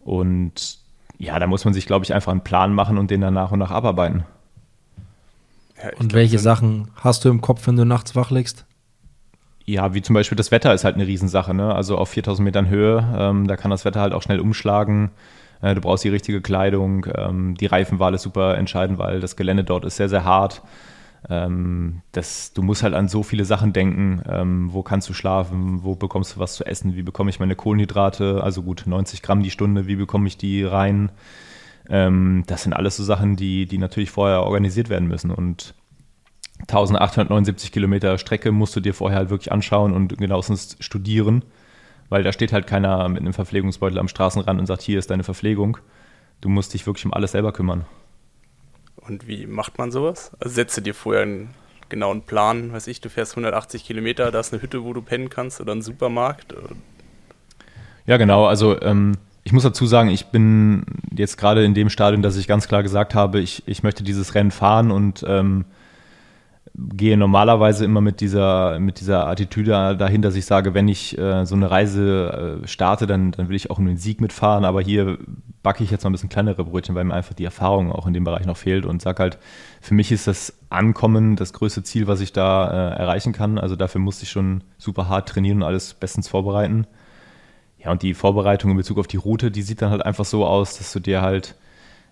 Und ja, da muss man sich, glaube ich, einfach einen Plan machen und den dann nach und nach abarbeiten. Ja, und welche Sachen hast du im Kopf, wenn du nachts wach legst? Ja, wie zum Beispiel das Wetter ist halt eine Riesensache. Ne? Also auf 4000 Metern Höhe, ähm, da kann das Wetter halt auch schnell umschlagen. Äh, du brauchst die richtige Kleidung. Ähm, die Reifenwahl ist super entscheidend, weil das Gelände dort ist sehr, sehr hart. Ähm, das, du musst halt an so viele Sachen denken. Ähm, wo kannst du schlafen? Wo bekommst du was zu essen? Wie bekomme ich meine Kohlenhydrate? Also gut, 90 Gramm die Stunde. Wie bekomme ich die rein? Ähm, das sind alles so Sachen, die, die natürlich vorher organisiert werden müssen. Und 1879 Kilometer Strecke musst du dir vorher halt wirklich anschauen und genauestens studieren weil da steht halt keiner mit einem Verpflegungsbeutel am Straßenrand und sagt, hier ist deine Verpflegung. Du musst dich wirklich um alles selber kümmern. Und wie macht man sowas? Also setze dir vorher einen genauen Plan, weiß ich, du fährst 180 Kilometer, da ist eine Hütte, wo du pennen kannst oder ein Supermarkt. Ja, genau. Also ähm, ich muss dazu sagen, ich bin jetzt gerade in dem Stadion, dass ich ganz klar gesagt habe, ich, ich möchte dieses Rennen fahren und ähm, gehe normalerweise immer mit dieser, mit dieser Attitüde dahin, dass ich sage, wenn ich äh, so eine Reise äh, starte, dann, dann will ich auch nur den Sieg mitfahren. Aber hier backe ich jetzt noch ein bisschen kleinere Brötchen, weil mir einfach die Erfahrung auch in dem Bereich noch fehlt und sage halt, für mich ist das Ankommen das größte Ziel, was ich da äh, erreichen kann. Also dafür musste ich schon super hart trainieren und alles bestens vorbereiten. Ja, und die Vorbereitung in Bezug auf die Route, die sieht dann halt einfach so aus, dass du dir halt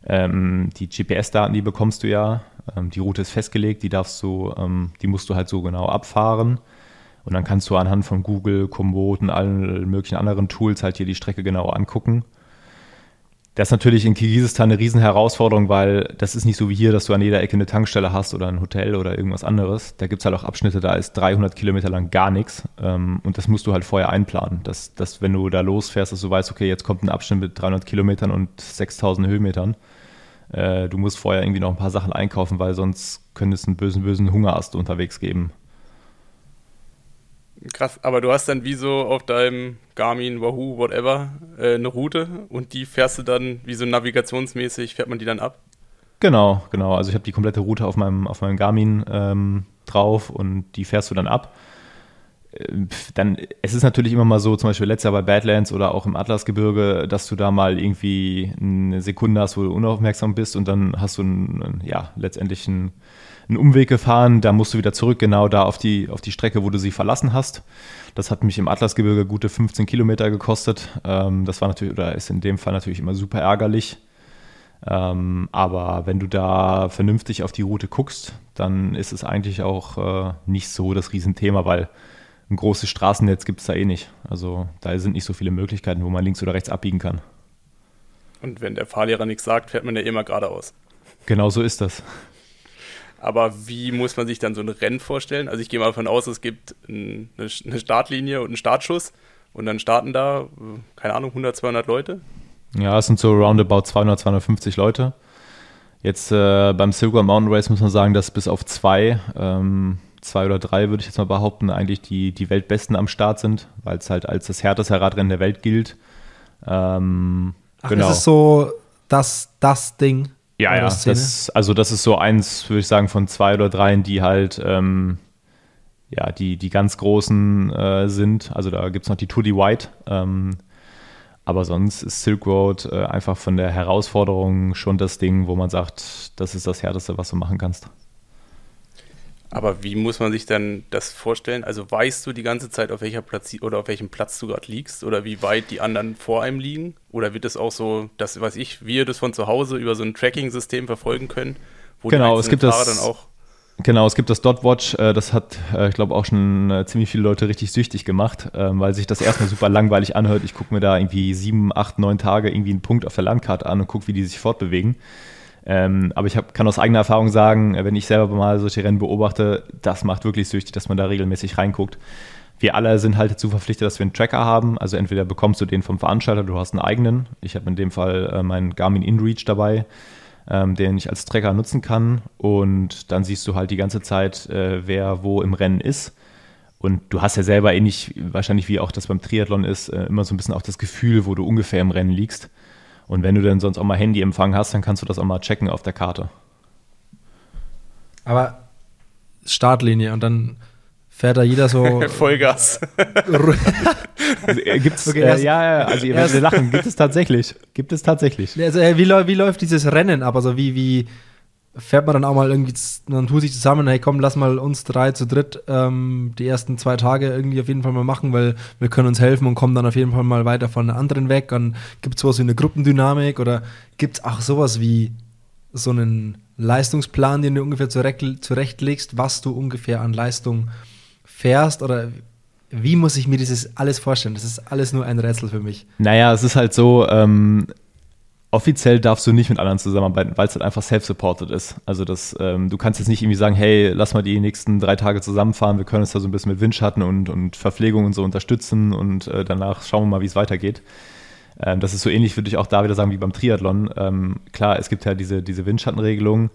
ähm, die GPS-Daten, die bekommst du ja. Ähm, die Route ist festgelegt, die darfst du, ähm, die musst du halt so genau abfahren. Und dann kannst du anhand von Google, Komoot und allen möglichen anderen Tools halt hier die Strecke genau angucken. Das ist natürlich in Kirgisistan eine riesen Herausforderung, weil das ist nicht so wie hier, dass du an jeder Ecke eine Tankstelle hast oder ein Hotel oder irgendwas anderes. Da gibt es halt auch Abschnitte, da ist 300 Kilometer lang gar nichts. Ähm, und das musst du halt vorher einplanen. Dass, dass wenn du da losfährst, dass du weißt, okay, jetzt kommt ein Abschnitt mit 300 Kilometern und 6000 Höhenmetern. Äh, du musst vorher irgendwie noch ein paar Sachen einkaufen, weil sonst könnte es einen bösen, bösen Hungerast unterwegs geben. Krass, aber du hast dann wie so auf deinem Garmin, Wahoo, whatever, äh, eine Route und die fährst du dann wie so navigationsmäßig, fährt man die dann ab? Genau, genau. Also ich habe die komplette Route auf meinem, auf meinem Garmin ähm, drauf und die fährst du dann ab dann, es ist natürlich immer mal so, zum Beispiel letztes Jahr bei Badlands oder auch im Atlasgebirge, dass du da mal irgendwie eine Sekunde hast, wo du unaufmerksam bist und dann hast du einen, ja, letztendlich einen, einen, Umweg gefahren, da musst du wieder zurück, genau da auf die, auf die Strecke, wo du sie verlassen hast. Das hat mich im Atlasgebirge gute 15 Kilometer gekostet. Ähm, das war natürlich, oder ist in dem Fall natürlich immer super ärgerlich. Ähm, aber wenn du da vernünftig auf die Route guckst, dann ist es eigentlich auch äh, nicht so das Riesenthema, weil ein großes Straßennetz gibt es da eh nicht. Also da sind nicht so viele Möglichkeiten, wo man links oder rechts abbiegen kann. Und wenn der Fahrlehrer nichts sagt, fährt man ja immer geradeaus. Genau so ist das. Aber wie muss man sich dann so ein Rennen vorstellen? Also ich gehe mal davon aus, es gibt eine Startlinie und einen Startschuss und dann starten da, keine Ahnung, 100, 200 Leute? Ja, es sind so roundabout 200, 250 Leute. Jetzt äh, beim Silver Mountain Race muss man sagen, dass bis auf zwei ähm, zwei oder drei, würde ich jetzt mal behaupten, eigentlich die, die Weltbesten am Start sind, weil es halt als das härteste Radrennen der Welt gilt. Ähm, Ach, genau. ist so das, das Ding? Ja, ja. Das, also das ist so eins, würde ich sagen, von zwei oder dreien, die halt ähm, ja, die, die ganz großen äh, sind. Also da gibt es noch die Tour de White. Ähm, aber sonst ist Silk Road äh, einfach von der Herausforderung schon das Ding, wo man sagt, das ist das Härteste, was du machen kannst. Aber wie muss man sich dann das vorstellen? Also weißt du die ganze Zeit, auf welcher Platz oder auf welchem Platz du gerade liegst oder wie weit die anderen vor einem liegen? Oder wird es auch so, dass, weiß ich, wir das von zu Hause über so ein Tracking-System verfolgen können, wo genau, es gibt Fahrer das, dann auch Genau, es gibt das Dotwatch, äh, das hat, äh, ich glaube, auch schon äh, ziemlich viele Leute richtig süchtig gemacht, weil sich das erstmal super langweilig anhört. Ich gucke mir da irgendwie sieben, acht, neun Tage irgendwie einen Punkt auf der Landkarte an und gucke, wie die sich fortbewegen. Ähm, aber ich hab, kann aus eigener Erfahrung sagen, äh, wenn ich selber mal solche Rennen beobachte, das macht wirklich süchtig, dass man da regelmäßig reinguckt. Wir alle sind halt dazu verpflichtet, dass wir einen Tracker haben. Also entweder bekommst du den vom Veranstalter, du hast einen eigenen. Ich habe in dem Fall äh, meinen Garmin InReach dabei, ähm, den ich als Tracker nutzen kann. Und dann siehst du halt die ganze Zeit, äh, wer wo im Rennen ist. Und du hast ja selber ähnlich, wahrscheinlich wie auch das beim Triathlon ist, äh, immer so ein bisschen auch das Gefühl, wo du ungefähr im Rennen liegst. Und wenn du dann sonst auch mal Handyempfang hast, dann kannst du das auch mal checken auf der Karte. Aber Startlinie und dann fährt da jeder so. Vollgas. Äh, gibt's, okay, äh, ja, ja, also ihr werdet lachen, gibt es tatsächlich. Gibt es tatsächlich. Also, äh, wie, wie läuft dieses Rennen ab? Also wie, wie fährt man dann auch mal irgendwie, dann tut sich zusammen, hey komm, lass mal uns drei zu dritt ähm, die ersten zwei Tage irgendwie auf jeden Fall mal machen, weil wir können uns helfen und kommen dann auf jeden Fall mal weiter von den anderen weg. Und gibt es sowas wie eine Gruppendynamik oder gibt es auch sowas wie so einen Leistungsplan, den du ungefähr zurecht, zurechtlegst, was du ungefähr an Leistung fährst oder wie muss ich mir dieses alles vorstellen? Das ist alles nur ein Rätsel für mich. Naja, es ist halt so, ähm, offiziell darfst du nicht mit anderen zusammenarbeiten, weil es halt einfach self-supported ist. Also das, ähm, du kannst jetzt nicht irgendwie sagen, hey, lass mal die nächsten drei Tage zusammenfahren, wir können uns da so ein bisschen mit Windschatten und, und Verpflegung und so unterstützen und äh, danach schauen wir mal, wie es weitergeht. Ähm, das ist so ähnlich, würde ich auch da wieder sagen, wie beim Triathlon. Ähm, klar, es gibt ja diese, diese Windschattenregelung,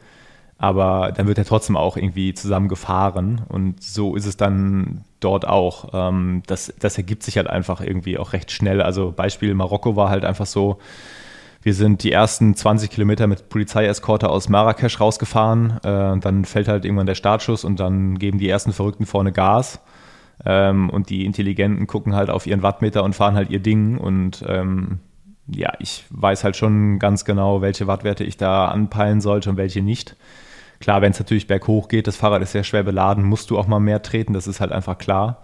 aber dann wird ja trotzdem auch irgendwie zusammen gefahren und so ist es dann dort auch. Ähm, das, das ergibt sich halt einfach irgendwie auch recht schnell. Also Beispiel Marokko war halt einfach so, wir sind die ersten 20 Kilometer mit Polizeieskorte aus Marrakesch rausgefahren. Äh, dann fällt halt irgendwann der Startschuss und dann geben die ersten Verrückten vorne Gas. Ähm, und die Intelligenten gucken halt auf ihren Wattmeter und fahren halt ihr Ding. Und ähm, ja, ich weiß halt schon ganz genau, welche Wattwerte ich da anpeilen sollte und welche nicht. Klar, wenn es natürlich berghoch geht, das Fahrrad ist sehr schwer beladen, musst du auch mal mehr treten, das ist halt einfach klar.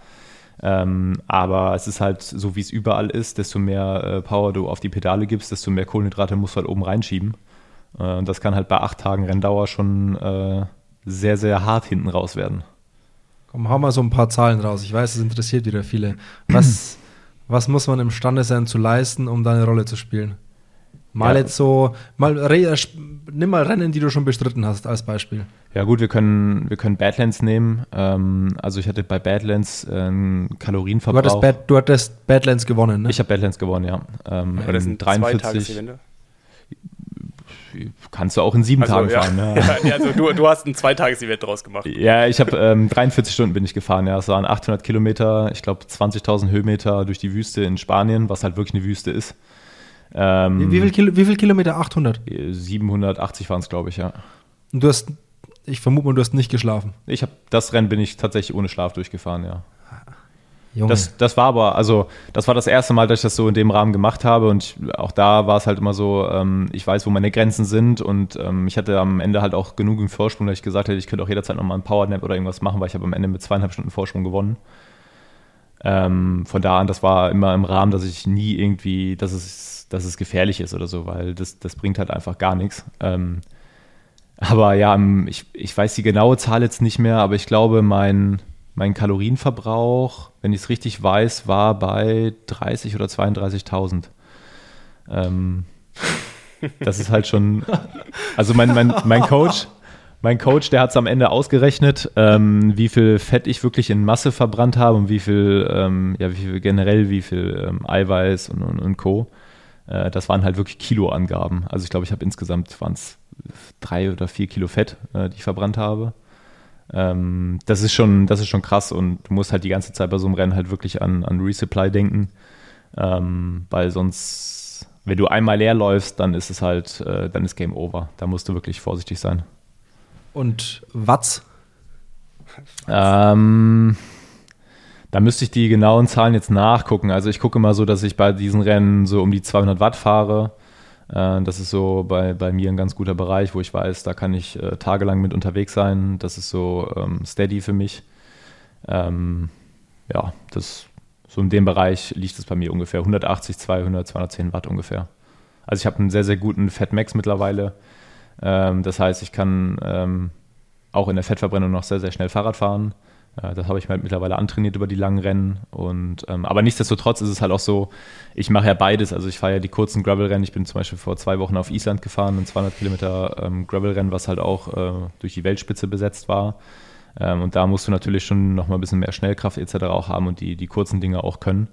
Ähm, aber es ist halt so, wie es überall ist, desto mehr äh, Power du auf die Pedale gibst, desto mehr Kohlenhydrate musst du halt oben reinschieben. Äh, und das kann halt bei acht Tagen Renndauer schon äh, sehr, sehr hart hinten raus werden. Komm, hau mal so ein paar Zahlen raus. Ich weiß, es interessiert wieder viele. Was, was muss man imstande sein zu leisten, um deine Rolle zu spielen? Mal ja. jetzt so, mal nimm mal Rennen, die du schon bestritten hast, als Beispiel. Ja gut, wir können, wir können Badlands nehmen. Ähm, also ich hatte bei Badlands einen Kalorienverbrauch. Du hattest, Bad, du hattest Badlands gewonnen, ne? Ich habe Badlands gewonnen, ja. Ähm, ja das sind 43. Kannst du auch in sieben also, Tagen ja. fahren. Ja. ja also du, du hast ein Zweitages-Event draus gemacht. Ja, ich habe ähm, 43 Stunden bin ich gefahren. Ja, es waren 800 Kilometer, ich glaube 20.000 Höhenmeter durch die Wüste in Spanien, was halt wirklich eine Wüste ist. Ähm, wie, viel Kilo, wie viel Kilometer? 800? 780 waren es, glaube ich, ja. Und du hast ich vermute mal, du hast nicht geschlafen. Ich habe das Rennen bin ich tatsächlich ohne Schlaf durchgefahren, ja. Junge. Das, das war aber, also das war das erste Mal, dass ich das so in dem Rahmen gemacht habe und ich, auch da war es halt immer so, ähm, ich weiß, wo meine Grenzen sind und ähm, ich hatte am Ende halt auch genug im Vorsprung, dass ich gesagt hätte, ich könnte auch jederzeit nochmal einen Powernap oder irgendwas machen, weil ich habe am Ende mit zweieinhalb Stunden Vorsprung gewonnen. Ähm, von da an, das war immer im Rahmen, dass ich nie irgendwie, dass es, dass es gefährlich ist oder so, weil das, das bringt halt einfach gar nichts. Ähm, aber ja, ich, ich weiß die genaue Zahl jetzt nicht mehr, aber ich glaube, mein, mein Kalorienverbrauch, wenn ich es richtig weiß, war bei 30 oder 32.000. Ähm, das ist halt schon. Also mein, mein, mein Coach, mein Coach, der hat es am Ende ausgerechnet, ähm, wie viel Fett ich wirklich in Masse verbrannt habe und wie viel, ähm, ja, wie viel generell, wie viel ähm, Eiweiß und, und, und Co. Äh, das waren halt wirklich Kiloangaben. Also ich glaube, ich habe insgesamt waren es drei oder vier Kilo Fett, äh, die ich verbrannt habe. Ähm, das, ist schon, das ist schon krass und du musst halt die ganze Zeit bei so einem Rennen halt wirklich an, an Resupply denken, ähm, weil sonst, wenn du einmal leer läufst, dann ist es halt, äh, dann ist Game Over. Da musst du wirklich vorsichtig sein. Und Watts? Ähm, da müsste ich die genauen Zahlen jetzt nachgucken. Also ich gucke immer so, dass ich bei diesen Rennen so um die 200 Watt fahre. Äh, das ist so bei, bei mir ein ganz guter Bereich, wo ich weiß, da kann ich äh, tagelang mit unterwegs sein. Das ist so ähm, steady für mich. Ähm, ja, das so in dem Bereich liegt es bei mir ungefähr 180, 200, 210 Watt ungefähr. Also ich habe einen sehr, sehr guten Fatmax mittlerweile. Ähm, das heißt, ich kann ähm, auch in der Fettverbrennung noch sehr, sehr schnell Fahrrad fahren. Äh, das habe ich mir halt mittlerweile antrainiert über die langen Rennen. Und, ähm, aber nichtsdestotrotz ist es halt auch so, ich mache ja beides. Also ich fahre ja die kurzen Gravel-Rennen. Ich bin zum Beispiel vor zwei Wochen auf Island gefahren, ein 200 Kilometer ähm, Gravel-Rennen, was halt auch äh, durch die Weltspitze besetzt war. Ähm, und da musst du natürlich schon noch mal ein bisschen mehr Schnellkraft etc. auch haben und die, die kurzen Dinge auch können.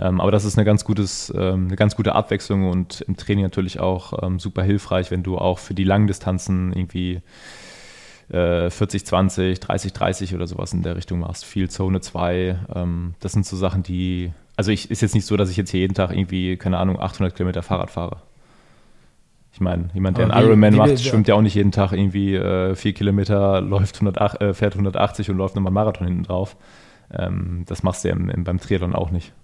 Ähm, aber das ist eine ganz, gutes, ähm, eine ganz gute Abwechslung und im Training natürlich auch ähm, super hilfreich, wenn du auch für die langen Distanzen irgendwie 40, 20, 30, 30 oder sowas in der Richtung machst. Viel Zone 2. Ähm, das sind so Sachen, die. Also, ich ist jetzt nicht so, dass ich jetzt hier jeden Tag irgendwie, keine Ahnung, 800 Kilometer Fahrrad fahre. Ich meine, jemand, der einen Ironman macht, schwimmt ja auch nicht jeden Tag irgendwie äh, vier Kilometer, läuft 108, äh, fährt 180 und läuft nochmal einen Marathon hinten drauf. Ähm, das machst du ja im, im, beim Triathlon auch nicht.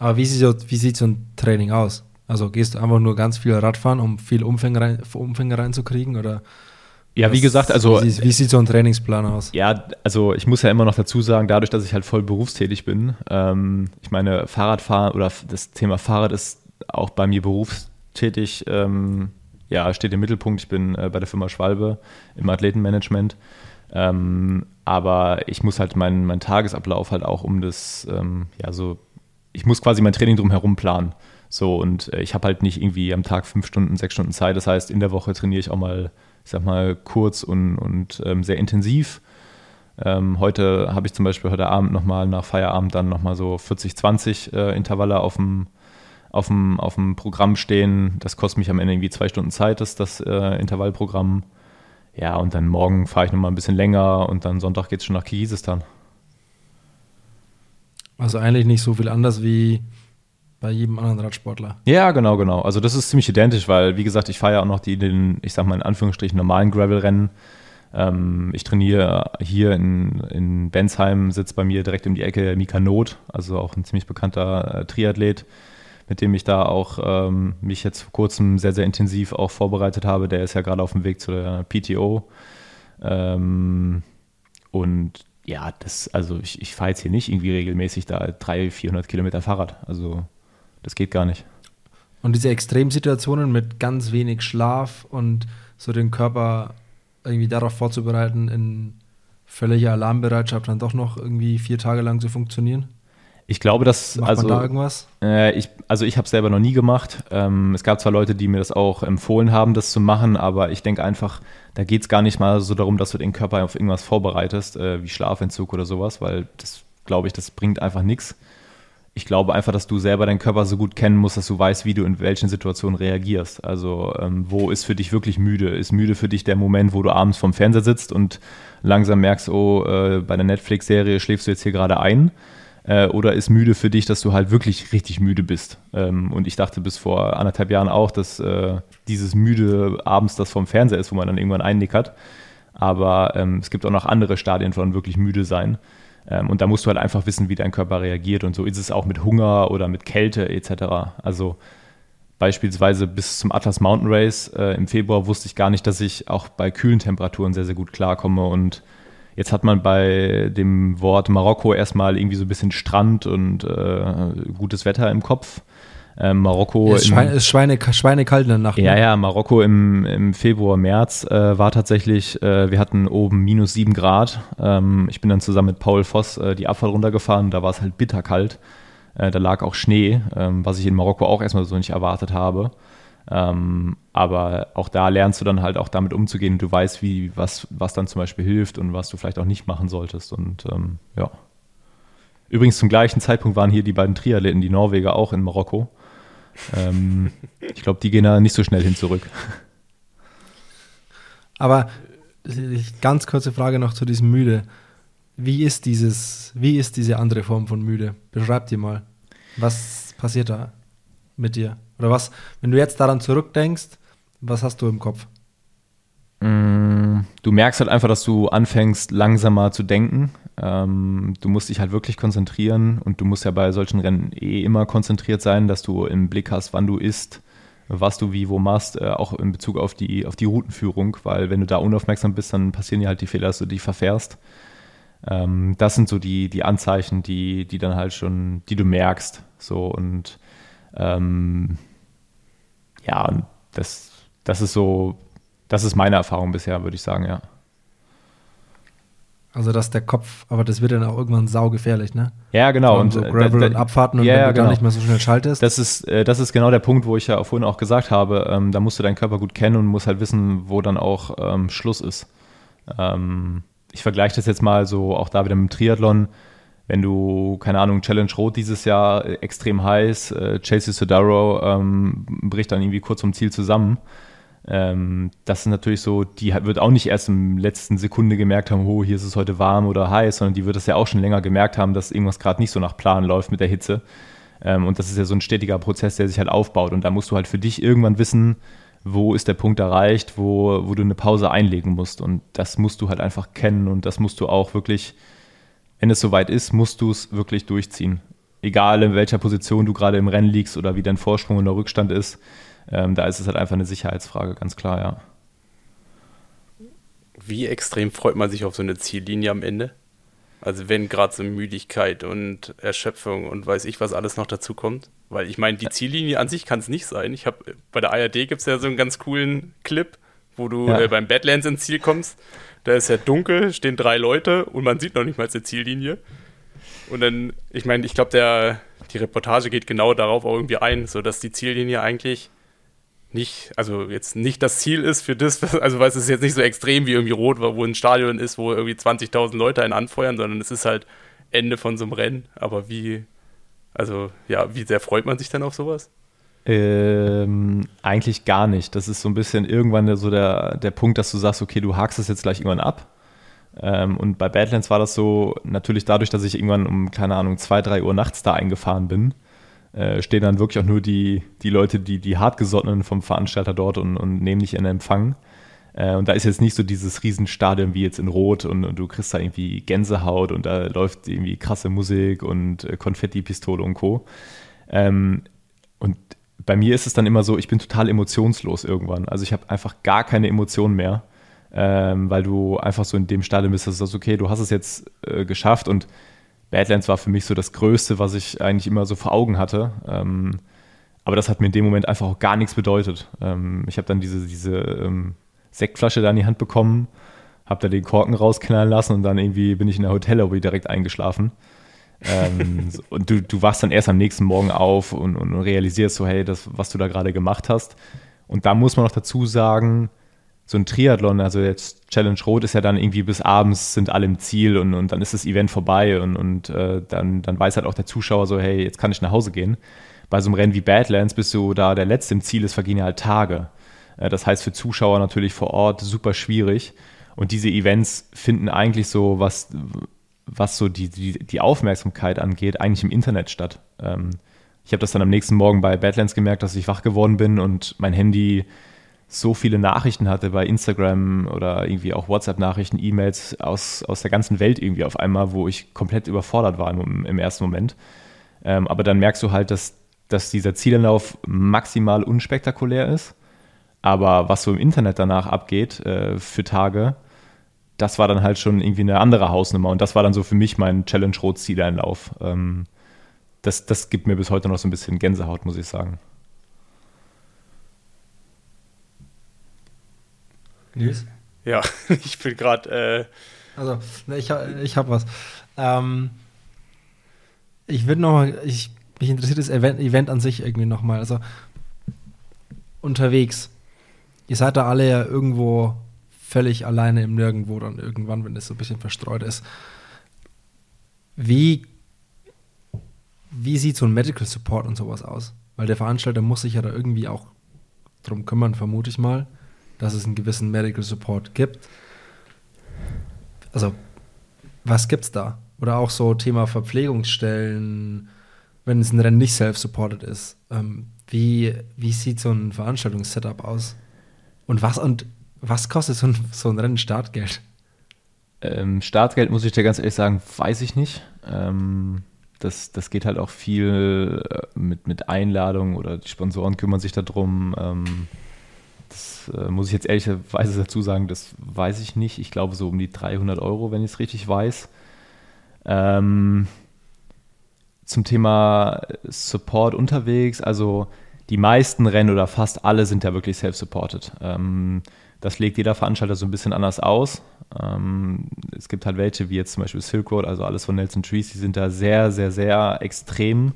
Aber wie sieht, so, wie sieht so ein Training aus? Also gehst du einfach nur ganz viel Radfahren, um viel Umfang, rein, Umfang reinzukriegen? Oder ja, wie gesagt, also. Wie, wie, sieht so ein Trainingsplan aus? Ja, also ich muss ja immer noch dazu sagen, dadurch, dass ich halt voll berufstätig bin, ähm, ich meine, Fahrradfahren oder das Thema Fahrrad ist auch bei mir berufstätig, ähm, ja, steht im Mittelpunkt. Ich bin äh, bei der Firma Schwalbe im Athletenmanagement. Ähm, aber ich muss halt meinen mein Tagesablauf halt auch um das, ähm, ja, so, ich muss quasi mein Training drumherum planen. So, und äh, ich habe halt nicht irgendwie am Tag fünf Stunden, sechs Stunden Zeit. Das heißt, in der Woche trainiere ich auch mal ich sag mal, kurz und, und ähm, sehr intensiv. Ähm, heute habe ich zum Beispiel heute Abend nochmal nach Feierabend dann nochmal so 40, 20 äh, Intervalle auf dem, auf, dem, auf dem Programm stehen. Das kostet mich am Ende irgendwie zwei Stunden Zeit, das, das äh, Intervallprogramm. Ja, und dann morgen fahre ich nochmal ein bisschen länger und dann Sonntag geht es schon nach Kirgisistan. Also eigentlich nicht so viel anders wie bei jedem anderen Radsportler. Ja, genau, genau. Also das ist ziemlich identisch, weil, wie gesagt, ich fahre ja auch noch die, den, ich sag mal in Anführungsstrichen, normalen Gravel-Rennen. Ähm, ich trainiere hier in, in Bensheim, sitzt bei mir direkt um die Ecke Mika Not, also auch ein ziemlich bekannter äh, Triathlet, mit dem ich da auch ähm, mich jetzt vor kurzem sehr, sehr intensiv auch vorbereitet habe. Der ist ja gerade auf dem Weg zu der PTO. Ähm, und ja, das, also ich, ich fahre jetzt hier nicht irgendwie regelmäßig da 300, 400 Kilometer Fahrrad. Also das geht gar nicht. Und diese Extremsituationen mit ganz wenig Schlaf und so den Körper irgendwie darauf vorzubereiten, in völliger Alarmbereitschaft dann doch noch irgendwie vier Tage lang zu funktionieren? Ich glaube, dass Macht also man da irgendwas? Äh, ich, also ich habe es selber noch nie gemacht. Ähm, es gab zwar Leute, die mir das auch empfohlen haben, das zu machen, aber ich denke einfach, da geht es gar nicht mal so darum, dass du den Körper auf irgendwas vorbereitest, äh, wie Schlafentzug oder sowas, weil das glaube ich, das bringt einfach nichts ich glaube einfach, dass du selber deinen Körper so gut kennen musst, dass du weißt, wie du in welchen Situationen reagierst. Also ähm, wo ist für dich wirklich müde? Ist müde für dich der Moment, wo du abends vorm Fernseher sitzt und langsam merkst, oh, äh, bei der Netflix-Serie schläfst du jetzt hier gerade ein? Äh, oder ist müde für dich, dass du halt wirklich richtig müde bist? Ähm, und ich dachte bis vor anderthalb Jahren auch, dass äh, dieses müde abends das vom Fernseher ist, wo man dann irgendwann einnickert. Aber ähm, es gibt auch noch andere Stadien von wirklich müde sein. Ähm, und da musst du halt einfach wissen, wie dein Körper reagiert. Und so ist es auch mit Hunger oder mit Kälte etc. Also beispielsweise bis zum Atlas Mountain Race äh, im Februar wusste ich gar nicht, dass ich auch bei kühlen Temperaturen sehr, sehr gut klarkomme. Und jetzt hat man bei dem Wort Marokko erstmal irgendwie so ein bisschen Strand und äh, gutes Wetter im Kopf. Ähm, Marokko. Es ist, Schweine, ist Schweine, schweinekalt in der Nacht. Ja, ne? ja, Marokko im, im Februar, März äh, war tatsächlich, äh, wir hatten oben minus sieben Grad. Ähm, ich bin dann zusammen mit Paul Voss äh, die Abfahrt runtergefahren, da war es halt bitterkalt. Äh, da lag auch Schnee, ähm, was ich in Marokko auch erstmal so nicht erwartet habe. Ähm, aber auch da lernst du dann halt auch damit umzugehen. Du weißt, wie, was, was dann zum Beispiel hilft und was du vielleicht auch nicht machen solltest. Und ähm, ja. Übrigens zum gleichen Zeitpunkt waren hier die beiden Triathleten, die Norweger, auch in Marokko. Ähm, ich glaube, die gehen da nicht so schnell hin zurück. Aber ganz kurze Frage noch zu diesem Müde. Wie ist dieses, wie ist diese andere Form von müde? Beschreib dir mal. Was passiert da mit dir? Oder was, wenn du jetzt daran zurückdenkst, was hast du im Kopf? Mm, du merkst halt einfach, dass du anfängst, langsamer zu denken. Ähm, du musst dich halt wirklich konzentrieren und du musst ja bei solchen Rennen eh immer konzentriert sein, dass du im Blick hast, wann du isst, was du wie wo machst, äh, auch in Bezug auf die, auf die Routenführung, weil wenn du da unaufmerksam bist, dann passieren ja halt die Fehler, dass du dich verfährst. Ähm, das sind so die, die Anzeichen, die, die dann halt schon, die du merkst. So und ähm, ja, das, das ist so, das ist meine Erfahrung bisher, würde ich sagen, ja. Also dass der Kopf, aber das wird dann auch irgendwann saugefährlich, ne? Ja, genau. Und so äh, Gravel da- und da- Abfahrten und ja, wenn ja, du genau. gar nicht mehr so schnell schaltest. Das ist, äh, das ist genau der Punkt, wo ich ja auch vorhin auch gesagt habe, ähm, da musst du deinen Körper gut kennen und musst halt wissen, wo dann auch ähm, Schluss ist. Ähm, ich vergleiche das jetzt mal so auch da wieder mit dem Triathlon. Wenn du, keine Ahnung, Challenge Rot dieses Jahr äh, extrem heiß, äh, Chasey Sodaro ähm, bricht dann irgendwie kurz vom Ziel zusammen. Ähm, das ist natürlich so, die wird auch nicht erst im letzten Sekunde gemerkt haben, oh, hier ist es heute warm oder heiß, sondern die wird das ja auch schon länger gemerkt haben, dass irgendwas gerade nicht so nach Plan läuft mit der Hitze. Ähm, und das ist ja so ein stetiger Prozess, der sich halt aufbaut. Und da musst du halt für dich irgendwann wissen, wo ist der Punkt erreicht, wo, wo du eine Pause einlegen musst. Und das musst du halt einfach kennen und das musst du auch wirklich, wenn es soweit ist, musst du es wirklich durchziehen. Egal in welcher Position du gerade im Rennen liegst oder wie dein Vorsprung oder Rückstand ist, ähm, da ist es halt einfach eine Sicherheitsfrage, ganz klar, ja. Wie extrem freut man sich auf so eine Ziellinie am Ende? Also wenn gerade so Müdigkeit und Erschöpfung und weiß ich was alles noch dazu kommt. Weil ich meine, die Ziellinie an sich kann es nicht sein. Ich habe bei der ARD gibt es ja so einen ganz coolen Clip, wo du Ja. äh, beim Badlands ins Ziel kommst. Da ist ja dunkel, stehen drei Leute und man sieht noch nicht mal die Ziellinie. Und dann, ich meine, ich glaube, die Reportage geht genau darauf auch irgendwie ein, so dass die Ziellinie eigentlich nicht, also jetzt nicht das Ziel ist für das, also weil es ist jetzt nicht so extrem wie irgendwie Rot, wo ein Stadion ist, wo irgendwie 20.000 Leute einen anfeuern, sondern es ist halt Ende von so einem Rennen. Aber wie, also ja, wie sehr freut man sich dann auf sowas? Ähm, eigentlich gar nicht. Das ist so ein bisschen irgendwann so der, der Punkt, dass du sagst, okay, du hakst es jetzt gleich irgendwann ab. Ähm, und bei Badlands war das so, natürlich dadurch, dass ich irgendwann um, keine Ahnung, zwei, drei Uhr nachts da eingefahren bin, äh, stehen dann wirklich auch nur die, die Leute, die, die hartgesottenen vom Veranstalter dort und, und nehmen dich in Empfang. Äh, und da ist jetzt nicht so dieses Riesenstadion wie jetzt in Rot und, und du kriegst da irgendwie Gänsehaut und da läuft irgendwie krasse Musik und äh, Konfetti-Pistole und Co. Ähm, und bei mir ist es dann immer so, ich bin total emotionslos irgendwann. Also ich habe einfach gar keine Emotionen mehr, ähm, weil du einfach so in dem Stadium bist, dass du sagst, okay, du hast es jetzt äh, geschafft und Badlands war für mich so das Größte, was ich eigentlich immer so vor Augen hatte. Ähm, aber das hat mir in dem Moment einfach auch gar nichts bedeutet. Ähm, ich habe dann diese, diese ähm, Sektflasche da in die Hand bekommen, habe da den Korken rausknallen lassen und dann irgendwie bin ich in der Hotellobby direkt eingeschlafen. ähm, so- und du, du wachst dann erst am nächsten Morgen auf und, und realisierst so, hey, das, was du da gerade gemacht hast. Und da muss man noch dazu sagen, so ein Triathlon, also jetzt Challenge Rot ist ja dann irgendwie bis abends sind alle im Ziel und, und dann ist das Event vorbei und, und äh, dann, dann weiß halt auch der Zuschauer so, hey, jetzt kann ich nach Hause gehen. Bei so einem Rennen wie Badlands bist du da der Letzte im Ziel ist, vergehen ja halt Tage. Äh, das heißt für Zuschauer natürlich vor Ort super schwierig. Und diese Events finden eigentlich so, was, was so die, die, die Aufmerksamkeit angeht, eigentlich im Internet statt. Ähm, ich habe das dann am nächsten Morgen bei Badlands gemerkt, dass ich wach geworden bin und mein Handy so viele Nachrichten hatte bei Instagram oder irgendwie auch WhatsApp-Nachrichten, E-Mails aus, aus der ganzen Welt irgendwie auf einmal, wo ich komplett überfordert war im, im ersten Moment. Ähm, aber dann merkst du halt, dass, dass dieser Zielanlauf maximal unspektakulär ist. Aber was so im Internet danach abgeht äh, für Tage, das war dann halt schon irgendwie eine andere Hausnummer. Und das war dann so für mich mein Challenge Rot Zieleinlauf. Ähm, das, das gibt mir bis heute noch so ein bisschen Gänsehaut, muss ich sagen. Nils? Ja, ich bin gerade, äh, Also, ne, ich, ich habe was. Ähm, ich würde noch mal, ich, mich interessiert das Event, Event an sich irgendwie noch mal. Also, unterwegs. Ihr seid da alle ja irgendwo völlig alleine im Nirgendwo dann irgendwann, wenn es so ein bisschen verstreut ist. Wie, wie sieht so ein Medical Support und sowas aus? Weil der Veranstalter muss sich ja da irgendwie auch drum kümmern, vermute ich mal, dass es einen gewissen Medical Support gibt. Also, was gibt's da? Oder auch so Thema Verpflegungsstellen, wenn es ein Rennen nicht self-supported ist. Ähm, wie, wie sieht so ein Veranstaltungssetup aus? Und was, und was kostet so ein, so ein Rennen Startgeld? Ähm, Startgeld, muss ich dir ganz ehrlich sagen, weiß ich nicht. Ähm, das, das geht halt auch viel äh, mit, mit Einladungen oder die Sponsoren kümmern sich darum. Ähm, das äh, muss ich jetzt ehrlicherweise dazu sagen, das weiß ich nicht. Ich glaube so um die 300 Euro, wenn ich es richtig weiß. Ähm, zum Thema Support unterwegs, also die meisten Rennen oder fast alle sind ja wirklich self-supported. Ähm, das legt jeder Veranstalter so ein bisschen anders aus. Ähm, es gibt halt welche, wie jetzt zum Beispiel Silk Road, also alles von Nelson Trees, die sind da sehr, sehr, sehr extrem.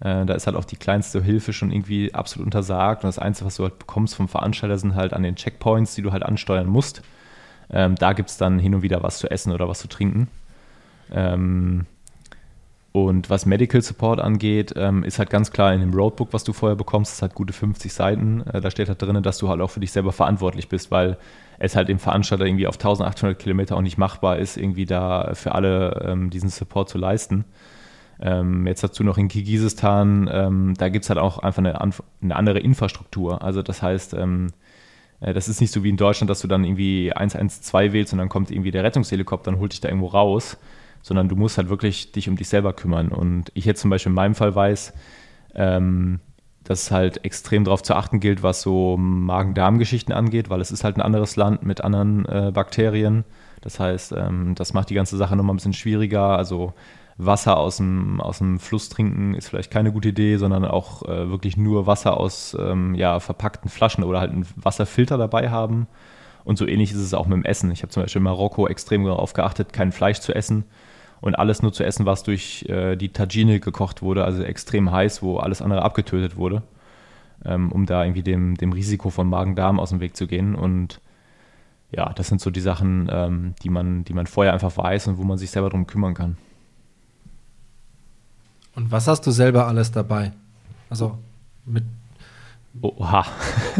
Äh, da ist halt auch die kleinste Hilfe schon irgendwie absolut untersagt. Und das Einzige, was du halt bekommst vom Veranstalter, sind halt an den Checkpoints, die du halt ansteuern musst. Ähm, da gibt es dann hin und wieder was zu essen oder was zu trinken. Ähm, und was Medical Support angeht, ähm, ist halt ganz klar in dem Roadbook, was du vorher bekommst, das hat gute 50 Seiten. Äh, da steht halt drin, dass du halt auch für dich selber verantwortlich bist, weil es halt dem Veranstalter irgendwie auf 1800 Kilometer auch nicht machbar ist, irgendwie da für alle ähm, diesen Support zu leisten. Ähm, jetzt dazu noch in Kirgisistan, ähm, da gibt es halt auch einfach eine, eine, andere Infrastruktur. Also das heißt, ähm, äh, das ist nicht so wie in Deutschland, dass du dann irgendwie 112 wählst und dann kommt irgendwie der Rettungshelikopter und holt dich da irgendwo raus sondern du musst halt wirklich dich um dich selber kümmern. Und ich jetzt zum Beispiel in meinem Fall weiß, ähm, dass es halt extrem darauf zu achten gilt, was so Magen-Darm-Geschichten angeht, weil es ist halt ein anderes Land mit anderen äh, Bakterien. Das heißt, ähm, das macht die ganze Sache nochmal ein bisschen schwieriger. Also Wasser aus dem, aus dem Fluss trinken ist vielleicht keine gute Idee, sondern auch äh, wirklich nur Wasser aus ähm, ja, verpackten Flaschen oder halt einen Wasserfilter dabei haben. Und so ähnlich ist es auch mit dem Essen. Ich habe zum Beispiel in Marokko extrem darauf geachtet, kein Fleisch zu essen und alles nur zu essen, was durch äh, die Tagine gekocht wurde, also extrem heiß, wo alles andere abgetötet wurde, ähm, um da irgendwie dem, dem Risiko von Magen-Darm aus dem Weg zu gehen. Und ja, das sind so die Sachen, ähm, die, man, die man vorher einfach weiß und wo man sich selber darum kümmern kann. Und was hast du selber alles dabei? Also mit. Oha.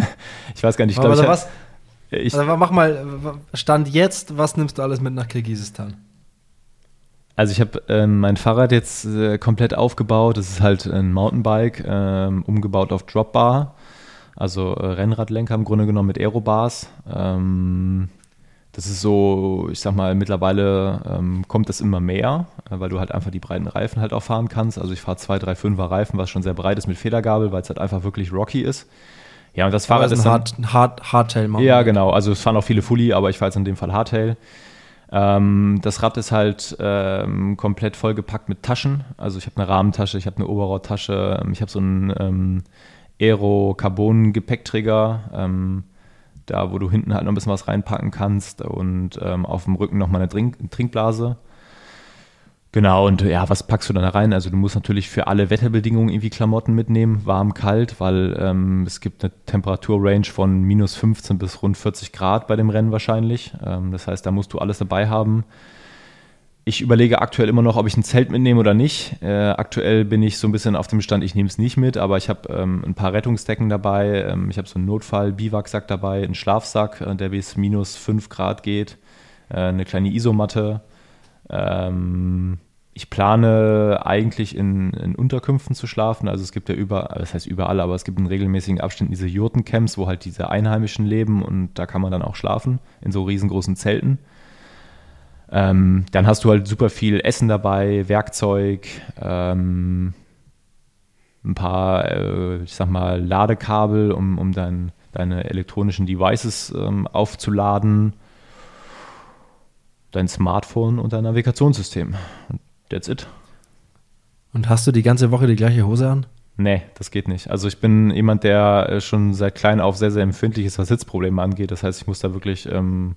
ich weiß gar nicht. Ich glaube, also was, ich, also mach mal, Stand jetzt, was nimmst du alles mit nach Kirgisistan? Also ich habe ähm, mein Fahrrad jetzt äh, komplett aufgebaut. Das ist halt ein Mountainbike, ähm, umgebaut auf Dropbar. Also äh, Rennradlenker im Grunde genommen mit Aerobars. Ähm, das ist so, ich sag mal, mittlerweile ähm, kommt das immer mehr, äh, weil du halt einfach die breiten Reifen halt auch fahren kannst. Also ich fahre zwei, drei, fünfer Reifen, was schon sehr breit ist mit Federgabel, weil es halt einfach wirklich rocky ist. Ja, und das Fahrrad ist, ein Hard, Hard, Hardtail. Ja, genau. Also es fahren auch viele Fully, aber ich fahre jetzt in dem Fall Hardtail. Ähm, das Rad ist halt ähm, komplett vollgepackt mit Taschen. Also ich habe eine Rahmentasche, ich habe eine Oberrohrtasche, ähm, ich habe so einen ähm, Aero-Carbon-Gepäckträger, ähm, da wo du hinten halt noch ein bisschen was reinpacken kannst und ähm, auf dem Rücken nochmal eine Trink Trinkblase. Genau, und ja, was packst du dann da rein? Also du musst natürlich für alle Wetterbedingungen irgendwie Klamotten mitnehmen, warm, kalt, weil ähm, es gibt eine Temperaturrange von minus 15 bis rund 40 Grad bei dem Rennen wahrscheinlich. Ähm, das heißt, da musst du alles dabei haben. Ich überlege aktuell immer noch, ob ich ein Zelt mitnehme oder nicht. Äh, aktuell bin ich so ein bisschen auf dem Stand, ich nehme es nicht mit, aber ich habe ähm, ein paar Rettungsdecken dabei. Ähm, ich habe so einen Notfall-Biwaksack dabei, einen Schlafsack, äh, der bis minus 5 Grad geht, äh, eine kleine Isomatte. Ähm, ich plane eigentlich in, in, Unterkünften zu schlafen. Also es gibt ja überall, das heißt überall, aber es gibt in regelmäßigen Abständen diese Jurtencamps, wo halt diese Einheimischen leben und da kann man dann auch schlafen, in so riesengroßen Zelten. Ähm, dann hast du halt super viel Essen dabei, Werkzeug, ähm, ein paar, äh, ich sag mal, Ladekabel, um, um dein, deine elektronischen Devices ähm, aufzuladen, dein Smartphone und dein Navigationssystem. Und That's it. Und hast du die ganze Woche die gleiche Hose an? Nee, das geht nicht. Also ich bin jemand, der äh, schon seit klein auf sehr, sehr empfindlich ist, was Sitzprobleme angeht. Das heißt, ich muss da wirklich ähm,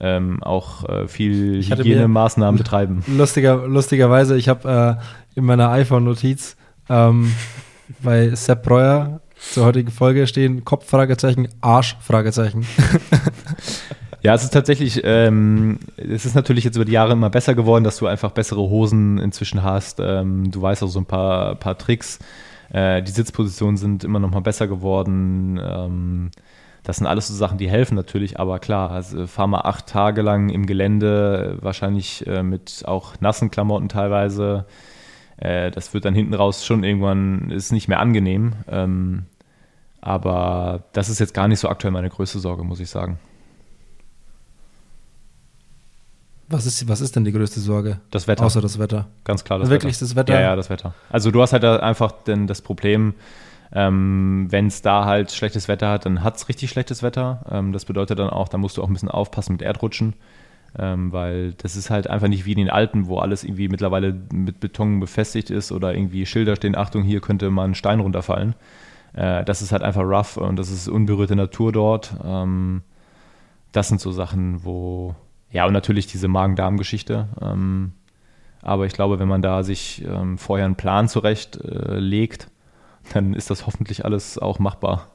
ähm, auch äh, viel Hygienemaßnahmen betreiben. Lustiger, lustigerweise, ich habe äh, in meiner iPhone-Notiz ähm, bei Sepp Breuer zur heutigen Folge stehen Kopf-Fragezeichen, Arsch-Fragezeichen. Ja, es ist tatsächlich, ähm, es ist natürlich jetzt über die Jahre immer besser geworden, dass du einfach bessere Hosen inzwischen hast. Ähm, du weißt auch so ein paar, paar Tricks. Äh, die Sitzpositionen sind immer noch mal besser geworden. Ähm, das sind alles so Sachen, die helfen natürlich, aber klar, also fahr mal acht Tage lang im Gelände, wahrscheinlich äh, mit auch nassen Klamotten teilweise. Äh, das wird dann hinten raus schon irgendwann, ist nicht mehr angenehm. Ähm, aber das ist jetzt gar nicht so aktuell meine größte Sorge, muss ich sagen. Was ist, was ist denn die größte Sorge? Das Wetter. Außer das Wetter. Ganz klar das Wirklich Wetter. das Wetter? Ja, ja, das Wetter. Also du hast halt einfach denn das Problem, ähm, wenn es da halt schlechtes Wetter hat, dann hat es richtig schlechtes Wetter. Ähm, das bedeutet dann auch, da musst du auch ein bisschen aufpassen mit Erdrutschen, ähm, weil das ist halt einfach nicht wie in den Alpen, wo alles irgendwie mittlerweile mit Beton befestigt ist oder irgendwie Schilder stehen, Achtung, hier könnte mal ein Stein runterfallen. Äh, das ist halt einfach rough und das ist unberührte Natur dort. Ähm, das sind so Sachen, wo, ja, und natürlich diese Magen-Darm-Geschichte. Ähm, aber ich glaube, wenn man da sich ähm, vorher einen Plan zurechtlegt, äh, dann ist das hoffentlich alles auch machbar.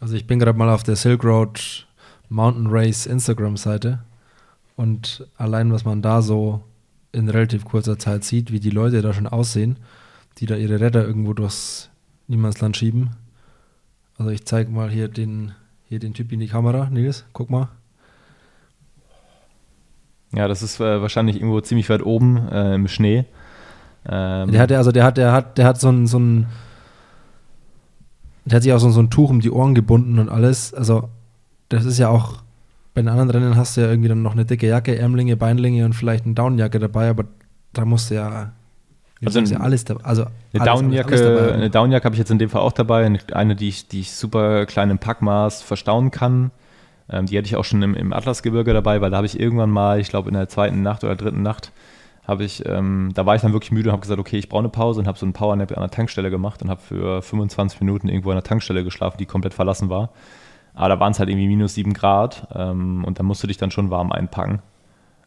Also ich bin gerade mal auf der Silk Road Mountain Race Instagram-Seite und allein was man da so in relativ kurzer Zeit sieht, wie die Leute da schon aussehen, die da ihre Räder irgendwo durchs Niemandsland schieben. Also ich zeige mal hier den, hier den Typ in die Kamera. Nils, guck mal. Ja, das ist äh, wahrscheinlich irgendwo ziemlich weit oben äh, im Schnee. Ähm der hat also der hat, der hat, der hat so ein, so ein der hat sich auch so, so ein Tuch um die Ohren gebunden und alles. Also, das ist ja auch, bei den anderen Rennen hast du ja irgendwie dann noch eine dicke Jacke, Ärmlinge, Beinlinge und vielleicht eine Downjacke dabei, aber da musst du ja also ja alles dabei. Also eine Downjacke, eine Downjacke habe ich jetzt in dem Fall auch dabei. Eine, die ich, die ich super klein im Packmaß verstauen kann. Ähm, die hatte ich auch schon im, im Atlasgebirge dabei, weil da habe ich irgendwann mal, ich glaube in der zweiten Nacht oder dritten Nacht, habe ich, ähm, da war ich dann wirklich müde und habe gesagt, okay, ich brauche eine Pause und habe so einen Powernap an der Tankstelle gemacht und habe für 25 Minuten irgendwo an der Tankstelle geschlafen, die komplett verlassen war. Aber da waren es halt irgendwie minus 7 Grad ähm, und da musst du dich dann schon warm einpacken,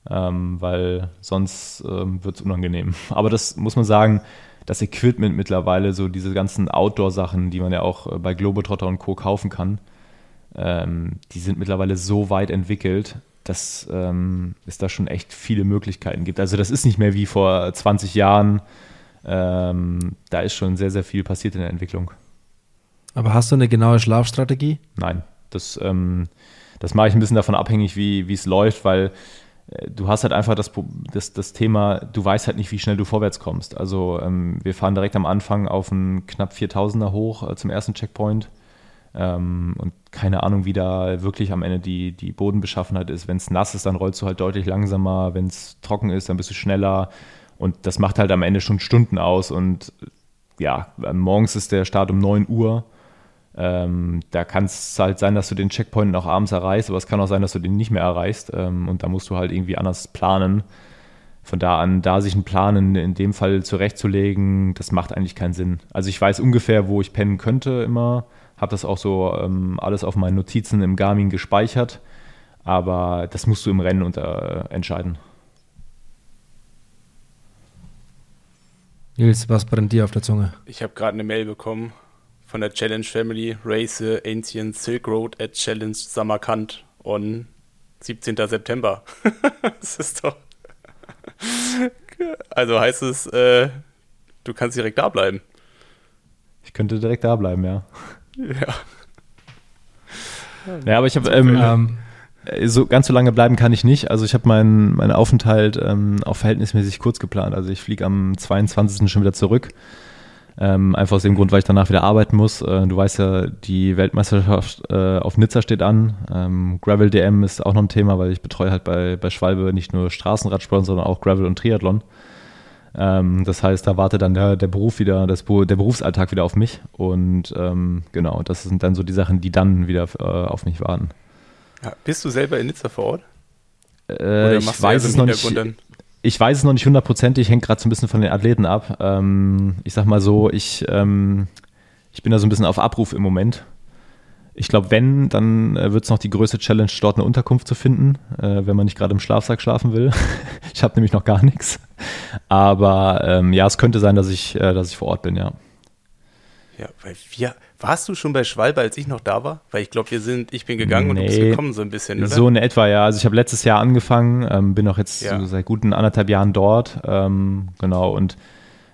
ähm, weil sonst ähm, wird es unangenehm. Aber das muss man sagen, das Equipment mittlerweile, so diese ganzen Outdoor-Sachen, die man ja auch äh, bei Globetrotter und Co. kaufen kann, ähm, die sind mittlerweile so weit entwickelt, dass ähm, es da schon echt viele Möglichkeiten gibt. Also das ist nicht mehr wie vor 20 Jahren. Ähm, da ist schon sehr, sehr viel passiert in der Entwicklung. Aber hast du eine genaue Schlafstrategie? Nein, das, ähm, das mache ich ein bisschen davon abhängig, wie es läuft, weil äh, du hast halt einfach das, das, das Thema, du weißt halt nicht, wie schnell du vorwärts kommst. Also ähm, wir fahren direkt am Anfang auf einen knapp 4000er hoch äh, zum ersten Checkpoint ähm, und keine Ahnung, wie da wirklich am Ende die, die Bodenbeschaffenheit ist. Wenn es nass ist, dann rollst du halt deutlich langsamer. Wenn es trocken ist, dann bist du schneller. Und das macht halt am Ende schon Stunden aus. Und ja, morgens ist der Start um 9 Uhr. Ähm, da kann es halt sein, dass du den Checkpoint noch abends erreichst, aber es kann auch sein, dass du den nicht mehr erreichst. Ähm, und da musst du halt irgendwie anders planen. Von da an, da sich einen Plan in, in dem Fall zurechtzulegen, das macht eigentlich keinen Sinn. Also ich weiß ungefähr, wo ich pennen könnte immer habe das auch so ähm, alles auf meinen Notizen im Garmin gespeichert. Aber das musst du im Rennen unter, äh, entscheiden. Nils, was brennt dir auf der Zunge? Ich habe gerade eine Mail bekommen von der Challenge Family Race Ancient Silk Road at Challenge Samarkand on 17. September. das ist doch. also heißt es, äh, du kannst direkt da bleiben. Ich könnte direkt da bleiben, ja. Ja. Ja, aber ich habe ähm, ähm, so ganz so lange bleiben kann ich nicht. Also ich habe meinen mein Aufenthalt ähm, auch verhältnismäßig kurz geplant. Also ich fliege am 22. schon wieder zurück. Ähm, einfach aus dem Grund, weil ich danach wieder arbeiten muss. Äh, du weißt ja, die Weltmeisterschaft äh, auf Nizza steht an. Ähm, Gravel DM ist auch noch ein Thema, weil ich betreue halt bei, bei Schwalbe nicht nur Straßenradsport, sondern auch Gravel und Triathlon. Ähm, das heißt, da wartet dann der, der Beruf wieder, das, der Berufsalltag wieder auf mich. Und ähm, genau, das sind dann so die Sachen, die dann wieder äh, auf mich warten. Ja, bist du selber in Nizza vor Ort? Äh, ich weiß es noch nicht. Ich weiß es noch nicht hundertprozentig, hängt gerade so ein bisschen von den Athleten ab. Ähm, ich sag mal so, ich, ähm, ich bin da so ein bisschen auf Abruf im Moment. Ich glaube, wenn, dann äh, wird es noch die größte Challenge, dort eine Unterkunft zu finden, äh, wenn man nicht gerade im Schlafsack schlafen will. ich habe nämlich noch gar nichts. Aber ähm, ja, es könnte sein, dass ich, äh, dass ich vor Ort bin, ja. Ja, weil wir, warst du schon bei Schwalbe, als ich noch da war? Weil ich glaube, wir sind, ich bin gegangen nee, und du bist gekommen so ein bisschen, oder? So in etwa, ja. Also ich habe letztes Jahr angefangen, ähm, bin auch jetzt ja. so seit guten anderthalb Jahren dort, ähm, genau, und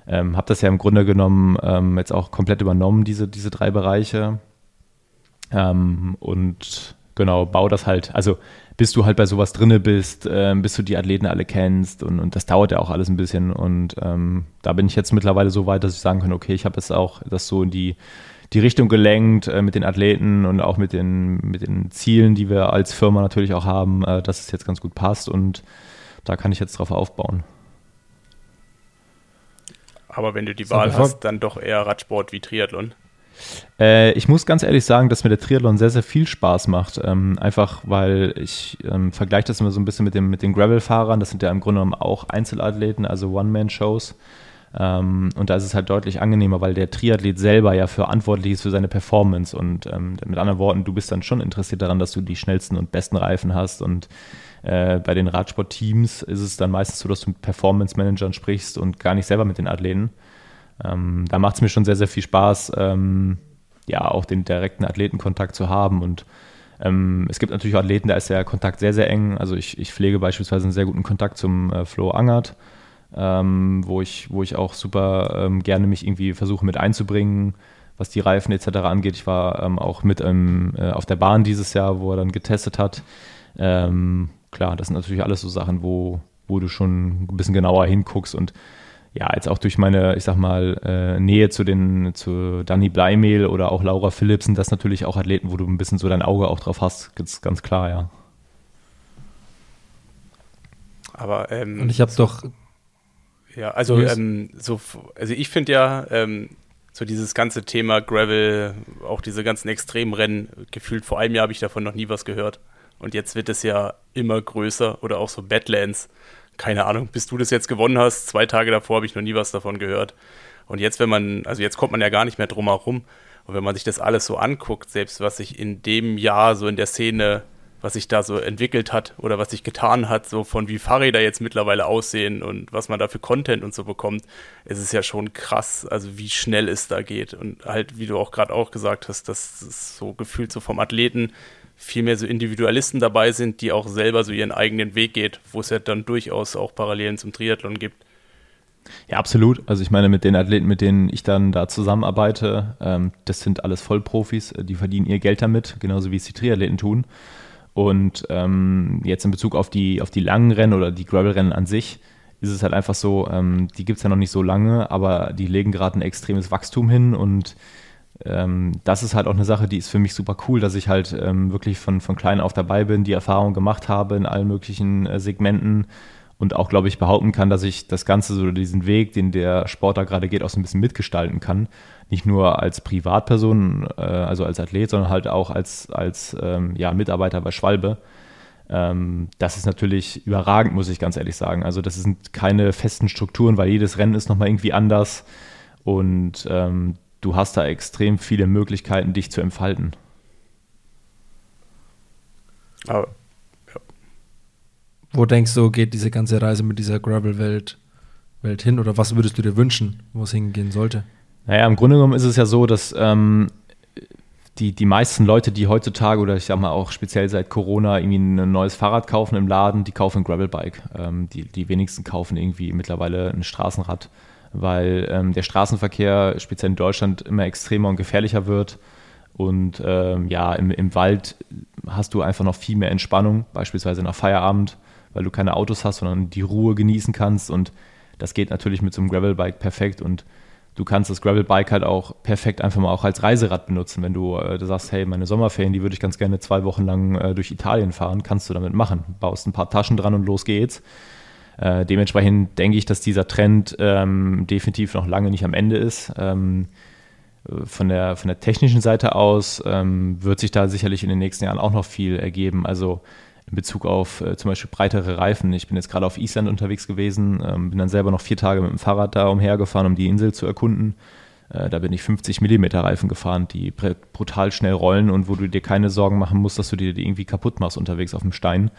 ähm, habe das ja im Grunde genommen ähm, jetzt auch komplett übernommen, diese, diese drei Bereiche. Ähm, und genau, bau das halt, also bis du halt bei sowas drinne bist, äh, bis du die Athleten alle kennst und, und das dauert ja auch alles ein bisschen und ähm, da bin ich jetzt mittlerweile so weit, dass ich sagen kann, okay, ich habe jetzt auch das so in die, die Richtung gelenkt äh, mit den Athleten und auch mit den, mit den Zielen, die wir als Firma natürlich auch haben, äh, dass es jetzt ganz gut passt und da kann ich jetzt drauf aufbauen. Aber wenn du die Wahl hast, dann doch eher Radsport wie Triathlon. Äh, ich muss ganz ehrlich sagen, dass mir der Triathlon sehr, sehr viel Spaß macht. Ähm, einfach, weil ich ähm, vergleiche das immer so ein bisschen mit, dem, mit den Gravel-Fahrern. Das sind ja im Grunde genommen auch Einzelathleten, also One-Man-Shows. Ähm, und da ist es halt deutlich angenehmer, weil der Triathlet selber ja verantwortlich ist für seine Performance. Und ähm, mit anderen Worten, du bist dann schon interessiert daran, dass du die schnellsten und besten Reifen hast. Und äh, bei den Radsportteams ist es dann meistens so, dass du mit Performance-Managern sprichst und gar nicht selber mit den Athleten. Ähm, da macht es mir schon sehr, sehr viel Spaß, ähm, ja, auch den direkten Athletenkontakt zu haben. Und ähm, es gibt natürlich Athleten, da ist der Kontakt sehr, sehr eng. Also ich, ich pflege beispielsweise einen sehr guten Kontakt zum äh, Flo Angert ähm, wo, ich, wo ich auch super ähm, gerne mich irgendwie versuche mit einzubringen, was die Reifen etc. angeht. Ich war ähm, auch mit äh, auf der Bahn dieses Jahr, wo er dann getestet hat. Klar, das sind natürlich alles so Sachen, wo, wo du schon ein bisschen genauer hinguckst und ja, jetzt auch durch meine, ich sag mal, äh, Nähe zu den, zu Danny Bleimehl oder auch Laura Philips sind das natürlich auch Athleten, wo du ein bisschen so dein Auge auch drauf hast, ganz, ganz klar, ja. Aber ähm, und ich habe doch ja, also ähm, so, also ich finde ja ähm, so dieses ganze Thema Gravel, auch diese ganzen Extremrennen, gefühlt vor einem Jahr habe ich davon noch nie was gehört. Und jetzt wird es ja immer größer oder auch so Badlands. Keine Ahnung, bis du das jetzt gewonnen hast, zwei Tage davor habe ich noch nie was davon gehört. Und jetzt, wenn man, also jetzt kommt man ja gar nicht mehr drum herum. Und wenn man sich das alles so anguckt, selbst was sich in dem Jahr so in der Szene was sich da so entwickelt hat oder was sich getan hat, so von wie Fahrräder jetzt mittlerweile aussehen und was man da für Content und so bekommt, es ist ja schon krass, also wie schnell es da geht. Und halt, wie du auch gerade auch gesagt hast, dass es so gefühlt so vom Athleten viel mehr so Individualisten dabei sind, die auch selber so ihren eigenen Weg geht, wo es ja dann durchaus auch Parallelen zum Triathlon gibt. Ja, absolut. Also ich meine, mit den Athleten, mit denen ich dann da zusammenarbeite, ähm, das sind alles Vollprofis, die verdienen ihr Geld damit, genauso wie es die Triathleten tun. Und ähm, jetzt in Bezug auf die, auf die langen Rennen oder die Gravel-Rennen an sich, ist es halt einfach so, ähm, die gibt es ja noch nicht so lange, aber die legen gerade ein extremes Wachstum hin und ähm, das ist halt auch eine Sache, die ist für mich super cool, dass ich halt ähm, wirklich von, von klein auf dabei bin, die Erfahrung gemacht habe in allen möglichen äh, Segmenten und auch, glaube ich, behaupten kann, dass ich das Ganze, so diesen Weg, den der Sport da gerade geht, auch so ein bisschen mitgestalten kann. Nicht nur als Privatperson, äh, also als Athlet, sondern halt auch als, als ähm, ja, Mitarbeiter bei Schwalbe. Ähm, das ist natürlich überragend, muss ich ganz ehrlich sagen. Also das sind keine festen Strukturen, weil jedes Rennen ist nochmal irgendwie anders und ähm, du hast da extrem viele Möglichkeiten, dich zu entfalten. Aber wo denkst du, geht diese ganze Reise mit dieser Gravel-Welt Welt hin? Oder was würdest du dir wünschen, wo es hingehen sollte? Naja, im Grunde genommen ist es ja so, dass ähm, die, die meisten Leute, die heutzutage oder ich sag mal auch speziell seit Corona irgendwie ein neues Fahrrad kaufen im Laden, die kaufen ein Gravelbike. Ähm, die, die wenigsten kaufen irgendwie mittlerweile ein Straßenrad, weil ähm, der Straßenverkehr speziell in Deutschland immer extremer und gefährlicher wird. Und ähm, ja, im, im Wald hast du einfach noch viel mehr Entspannung, beispielsweise nach Feierabend weil du keine Autos hast, sondern die Ruhe genießen kannst. Und das geht natürlich mit so einem Gravelbike perfekt. Und du kannst das Gravelbike halt auch perfekt einfach mal auch als Reiserad benutzen. Wenn du, äh, sagst, hey, meine Sommerferien, die würde ich ganz gerne zwei Wochen lang äh, durch Italien fahren, kannst du damit machen. Baust ein paar Taschen dran und los geht's. Äh, dementsprechend denke ich, dass dieser Trend ähm, definitiv noch lange nicht am Ende ist. Ähm, von der, von der technischen Seite aus ähm, wird sich da sicherlich in den nächsten Jahren auch noch viel ergeben. Also in Bezug auf äh, zum Beispiel breitere Reifen. Ich bin jetzt gerade auf Island unterwegs gewesen, ähm, bin dann selber noch vier Tage mit dem Fahrrad da umhergefahren, um die Insel zu erkunden. Äh, da bin ich 50 mm Reifen gefahren, die brutal schnell rollen und wo du dir keine Sorgen machen musst, dass du dir die irgendwie kaputt machst unterwegs auf dem Stein.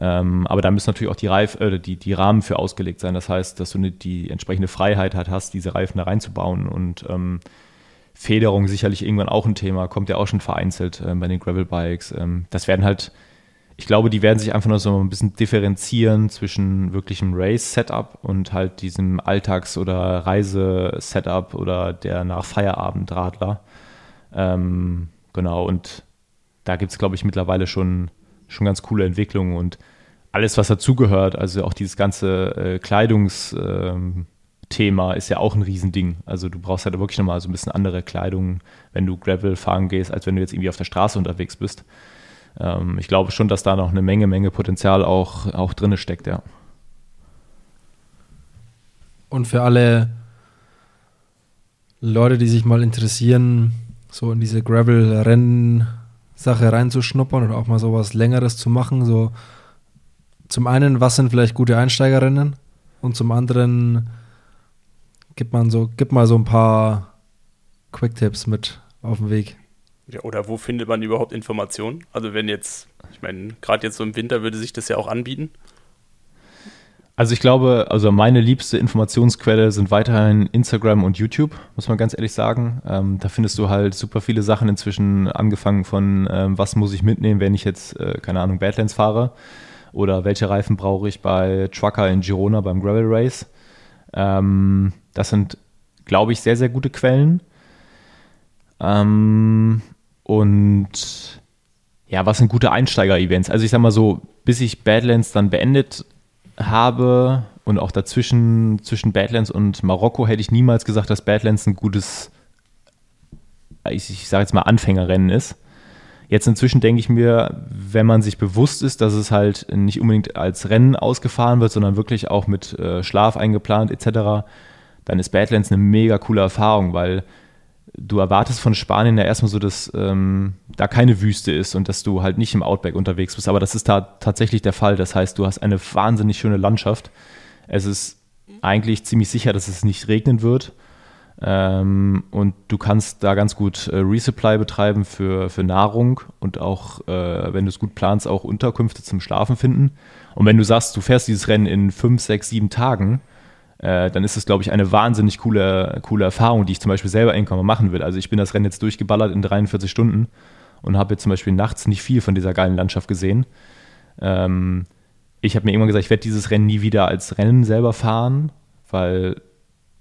Ähm, aber da müssen natürlich auch die, Reif, äh, die, die Rahmen für ausgelegt sein. Das heißt, dass du ne, die entsprechende Freiheit halt hast, diese Reifen da reinzubauen und ähm, Federung sicherlich irgendwann auch ein Thema, kommt ja auch schon vereinzelt äh, bei den Gravel-Bikes. Ähm, das werden halt ich glaube, die werden sich einfach nur so ein bisschen differenzieren zwischen wirklichem Race-Setup und halt diesem Alltags- oder Reise-Setup oder der nach Feierabend-Radler. Ähm, genau, und da gibt es, glaube ich, mittlerweile schon, schon ganz coole Entwicklungen und alles, was dazugehört, also auch dieses ganze äh, Kleidungsthema ähm, ist ja auch ein Riesending. Also du brauchst halt wirklich nochmal so ein bisschen andere Kleidung, wenn du Gravel fahren gehst, als wenn du jetzt irgendwie auf der Straße unterwegs bist ähm, ich glaube schon, dass da noch eine Menge, Menge Potenzial auch, auch drin steckt, ja. Und für alle Leute, die sich mal interessieren, so in diese Gravel-Rennen-Sache reinzuschnuppern oder auch mal sowas Längeres zu machen, so zum einen, was sind vielleicht gute Einsteigerinnen und zum anderen, gib mal so, gib mal so ein paar Quick-Tipps mit auf den Weg. Ja, oder wo findet man überhaupt Informationen? Also wenn jetzt, ich meine, gerade jetzt so im Winter würde sich das ja auch anbieten. Also ich glaube, also meine liebste Informationsquelle sind weiterhin Instagram und YouTube, muss man ganz ehrlich sagen. Ähm, da findest du halt super viele Sachen inzwischen, angefangen von ähm, was muss ich mitnehmen, wenn ich jetzt, äh, keine Ahnung, Badlands fahre oder welche Reifen brauche ich bei Trucker in Girona beim Gravel Race. Ähm, das sind, glaube ich, sehr, sehr gute Quellen. Ähm, und ja, was sind gute Einsteiger-Events? Also ich sag mal so, bis ich Badlands dann beendet habe und auch dazwischen, zwischen Badlands und Marokko, hätte ich niemals gesagt, dass Badlands ein gutes, ich, ich sage jetzt mal Anfängerrennen ist. Jetzt inzwischen denke ich mir, wenn man sich bewusst ist, dass es halt nicht unbedingt als Rennen ausgefahren wird, sondern wirklich auch mit äh, Schlaf eingeplant etc., dann ist Badlands eine mega coole Erfahrung, weil du erwartest von Spanien ja erstmal so, dass ähm, da keine Wüste ist und dass du halt nicht im Outback unterwegs bist. Aber das ist da tatsächlich der Fall. Das heißt, du hast eine wahnsinnig schöne Landschaft. Es ist eigentlich ziemlich sicher, dass es nicht regnen wird. Ähm, und du kannst da ganz gut äh, Resupply betreiben für, für Nahrung und auch, äh, wenn du es gut planst, auch Unterkünfte zum Schlafen finden. Und wenn du sagst, du fährst dieses Rennen in fünf, sechs, sieben Tagen, äh, dann ist es, glaube ich, eine wahnsinnig coole, coole Erfahrung, die ich zum Beispiel selber irgendwann mal machen will. Also ich bin das Rennen jetzt durchgeballert in 43 Stunden und habe jetzt zum Beispiel nachts nicht viel von dieser geilen Landschaft gesehen. Ähm, ich habe mir irgendwann gesagt, ich werde dieses Rennen nie wieder als Rennen selber fahren, weil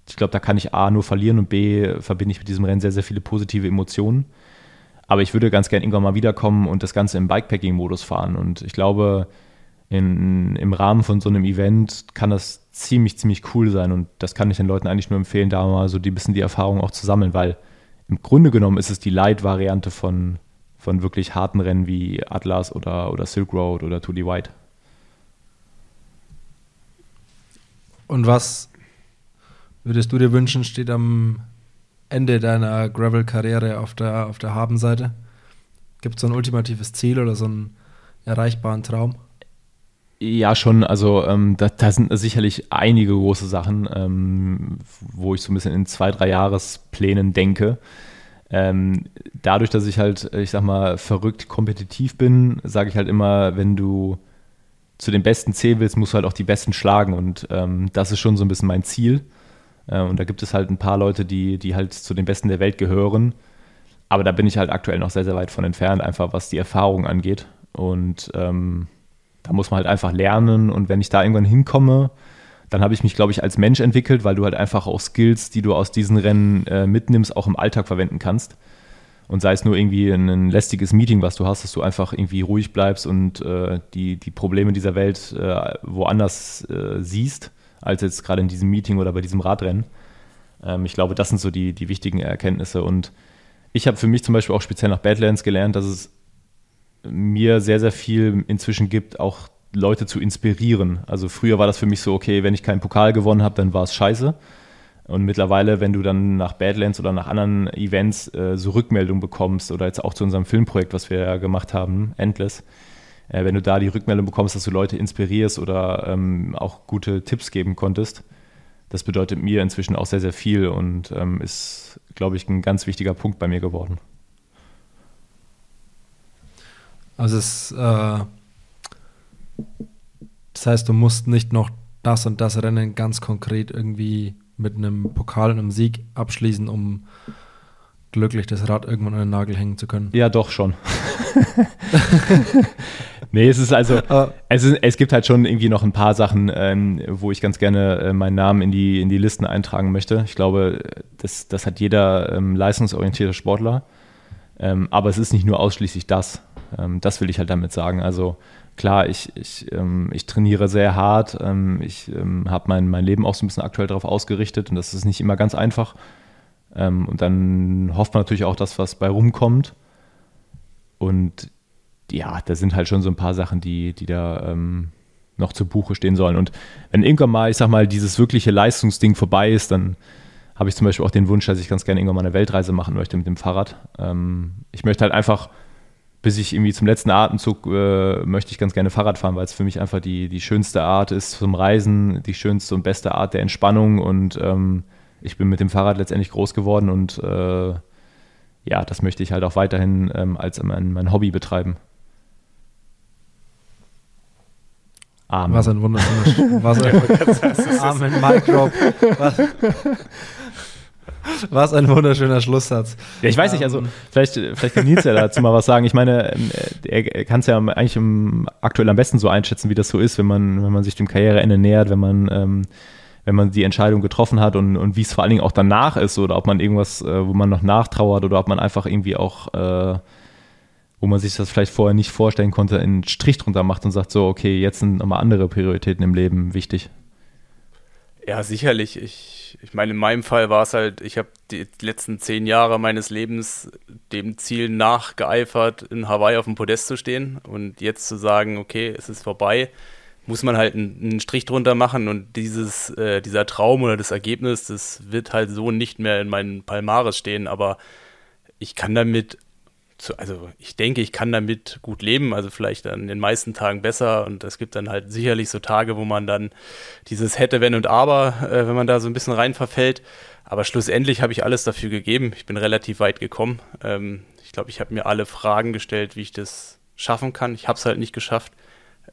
ich glaube, da kann ich A nur verlieren und B verbinde ich mit diesem Rennen sehr, sehr viele positive Emotionen. Aber ich würde ganz gerne irgendwann mal wiederkommen und das Ganze im Bikepacking-Modus fahren. Und ich glaube, in, im Rahmen von so einem Event kann das ziemlich, ziemlich cool sein. Und das kann ich den Leuten eigentlich nur empfehlen, da mal so ein bisschen die Erfahrung auch zu sammeln, weil im Grunde genommen ist es die Light-Variante von, von wirklich harten Rennen wie Atlas oder, oder Silk Road oder the White. Und was würdest du dir wünschen, steht am Ende deiner Gravel-Karriere auf der, auf der Habenseite? Gibt es so ein ultimatives Ziel oder so einen erreichbaren Traum? Ja, schon. Also ähm, da, da, sind sicherlich einige große Sachen, ähm, wo ich so ein bisschen in zwei, drei Jahresplänen denke. Ähm, dadurch, dass ich halt, ich sag mal, verrückt kompetitiv bin, sage ich halt immer, wenn du zu den Besten zählen willst, musst du halt auch die Besten schlagen. Und ähm, das ist schon so ein bisschen mein Ziel. Äh, und da gibt es halt ein paar Leute, die, die halt zu den Besten der Welt gehören. Aber da bin ich halt aktuell noch sehr, sehr weit von entfernt, einfach was die Erfahrung angeht. Und ähm, da muss man halt einfach lernen. Und wenn ich da irgendwann hinkomme, dann habe ich mich, glaube ich, als Mensch entwickelt, weil du halt einfach auch Skills, die du aus diesen Rennen äh, mitnimmst, auch im Alltag verwenden kannst. Und sei es nur irgendwie ein, lästiges Meeting, was du hast, dass du einfach irgendwie ruhig bleibst und äh, die, die Probleme dieser Welt äh, woanders äh, siehst als jetzt gerade in diesem Meeting oder bei diesem Radrennen. Ähm, ich glaube, das sind so die, die wichtigen Erkenntnisse. Und ich habe für mich zum Beispiel auch speziell nach Badlands gelernt, dass es mir sehr, sehr viel inzwischen gibt, auch Leute zu inspirieren. Also früher war das für mich so, okay, wenn ich keinen Pokal gewonnen habe, dann war es scheiße. Und mittlerweile, wenn du dann nach Badlands oder nach anderen Events äh, so Rückmeldungen bekommst oder jetzt auch zu unserem Filmprojekt, was wir ja gemacht haben, Endless, äh, wenn du da die Rückmeldung bekommst, dass du Leute inspirierst oder ähm, auch gute Tipps geben konntest, das bedeutet mir inzwischen auch sehr, sehr viel und ähm, ist, glaube ich, ein ganz wichtiger Punkt bei mir geworden. Also es, äh, das heißt, du musst nicht noch das und das Rennen ganz konkret irgendwie mit einem Pokal und einem Sieg abschließen, um glücklich das Rad irgendwann an den Nagel hängen zu können. Ja, doch schon. nee, es ist also, uh, es, ist, es gibt halt schon irgendwie noch ein paar Sachen, ähm, wo ich ganz gerne äh, meinen Namen in die, in die Listen eintragen möchte. Ich glaube, das, das hat jeder ähm, leistungsorientierte Sportler. Ähm, aber es ist nicht nur ausschließlich das. Ähm, das will ich halt damit sagen. Also klar, ich, ich, ähm, ich trainiere sehr hart. Ähm, ich habe mein, mein Leben auch so ein bisschen aktuell darauf ausgerichtet und das ist nicht immer ganz einfach. und dann hofft man natürlich auch das, was bei rumkommt. Und ja, da sind halt schon so ein paar Sachen, die, die da ähm, noch zu Buche stehen sollen. Und wenn irgendwann mal, ich sag mal, dieses wirkliche Leistungsding vorbei ist, dann habe ich zum Beispiel auch den Wunsch, dass ich ganz gerne irgendwann mal eine Weltreise machen möchte mit dem Fahrrad. Ähm, ich möchte halt einfach, bis ich irgendwie zum letzten Atemzug äh, möchte ich ganz gerne Fahrrad fahren, weil es für mich einfach die, die schönste Art ist zum Reisen, die schönste und beste Art der Entspannung und ähm, ich bin mit dem Fahrrad letztendlich groß geworden und äh, ja, das möchte ich halt auch weiterhin ähm, als mein, mein Hobby betreiben. Amen. Was ein wunderschöner was ein, Amen, Mic Drop. Was, was ein wunderschöner Schlusssatz. Ja, ich weiß nicht, also vielleicht, vielleicht kann Nils ja dazu mal was sagen. Ich meine, ähm, er kann es ja eigentlich aktuell am besten so einschätzen, wie das so ist, wenn man, wenn man sich dem Karriereende nähert, wenn man ähm, wenn man die Entscheidung getroffen hat und, und wie es vor allen Dingen auch danach ist oder ob man irgendwas, äh, wo man noch nachtrauert oder ob man einfach irgendwie auch, äh, wo man sich das vielleicht vorher nicht vorstellen konnte, einen Strich drunter macht und sagt so, okay, jetzt sind nochmal andere Prioritäten im Leben wichtig. Ja, sicherlich. Ich, ich meine, in meinem Fall war es halt, ich habe die letzten zehn Jahre meines Lebens dem Ziel nachgeeifert, in Hawaii auf dem Podest zu stehen. Und jetzt zu sagen, okay, es ist vorbei muss man halt einen, einen Strich drunter machen. Und dieses, äh, dieser Traum oder das Ergebnis, das wird halt so nicht mehr in meinen Palmares stehen, aber ich kann damit, zu, also ich denke, ich kann damit gut leben, also vielleicht an den meisten Tagen besser. Und es gibt dann halt sicherlich so Tage, wo man dann dieses hätte, wenn und aber, äh, wenn man da so ein bisschen rein verfällt, aber schlussendlich habe ich alles dafür gegeben, ich bin relativ weit gekommen, ähm, ich glaube, ich habe mir alle Fragen gestellt, wie ich das schaffen kann, ich habe es halt nicht geschafft.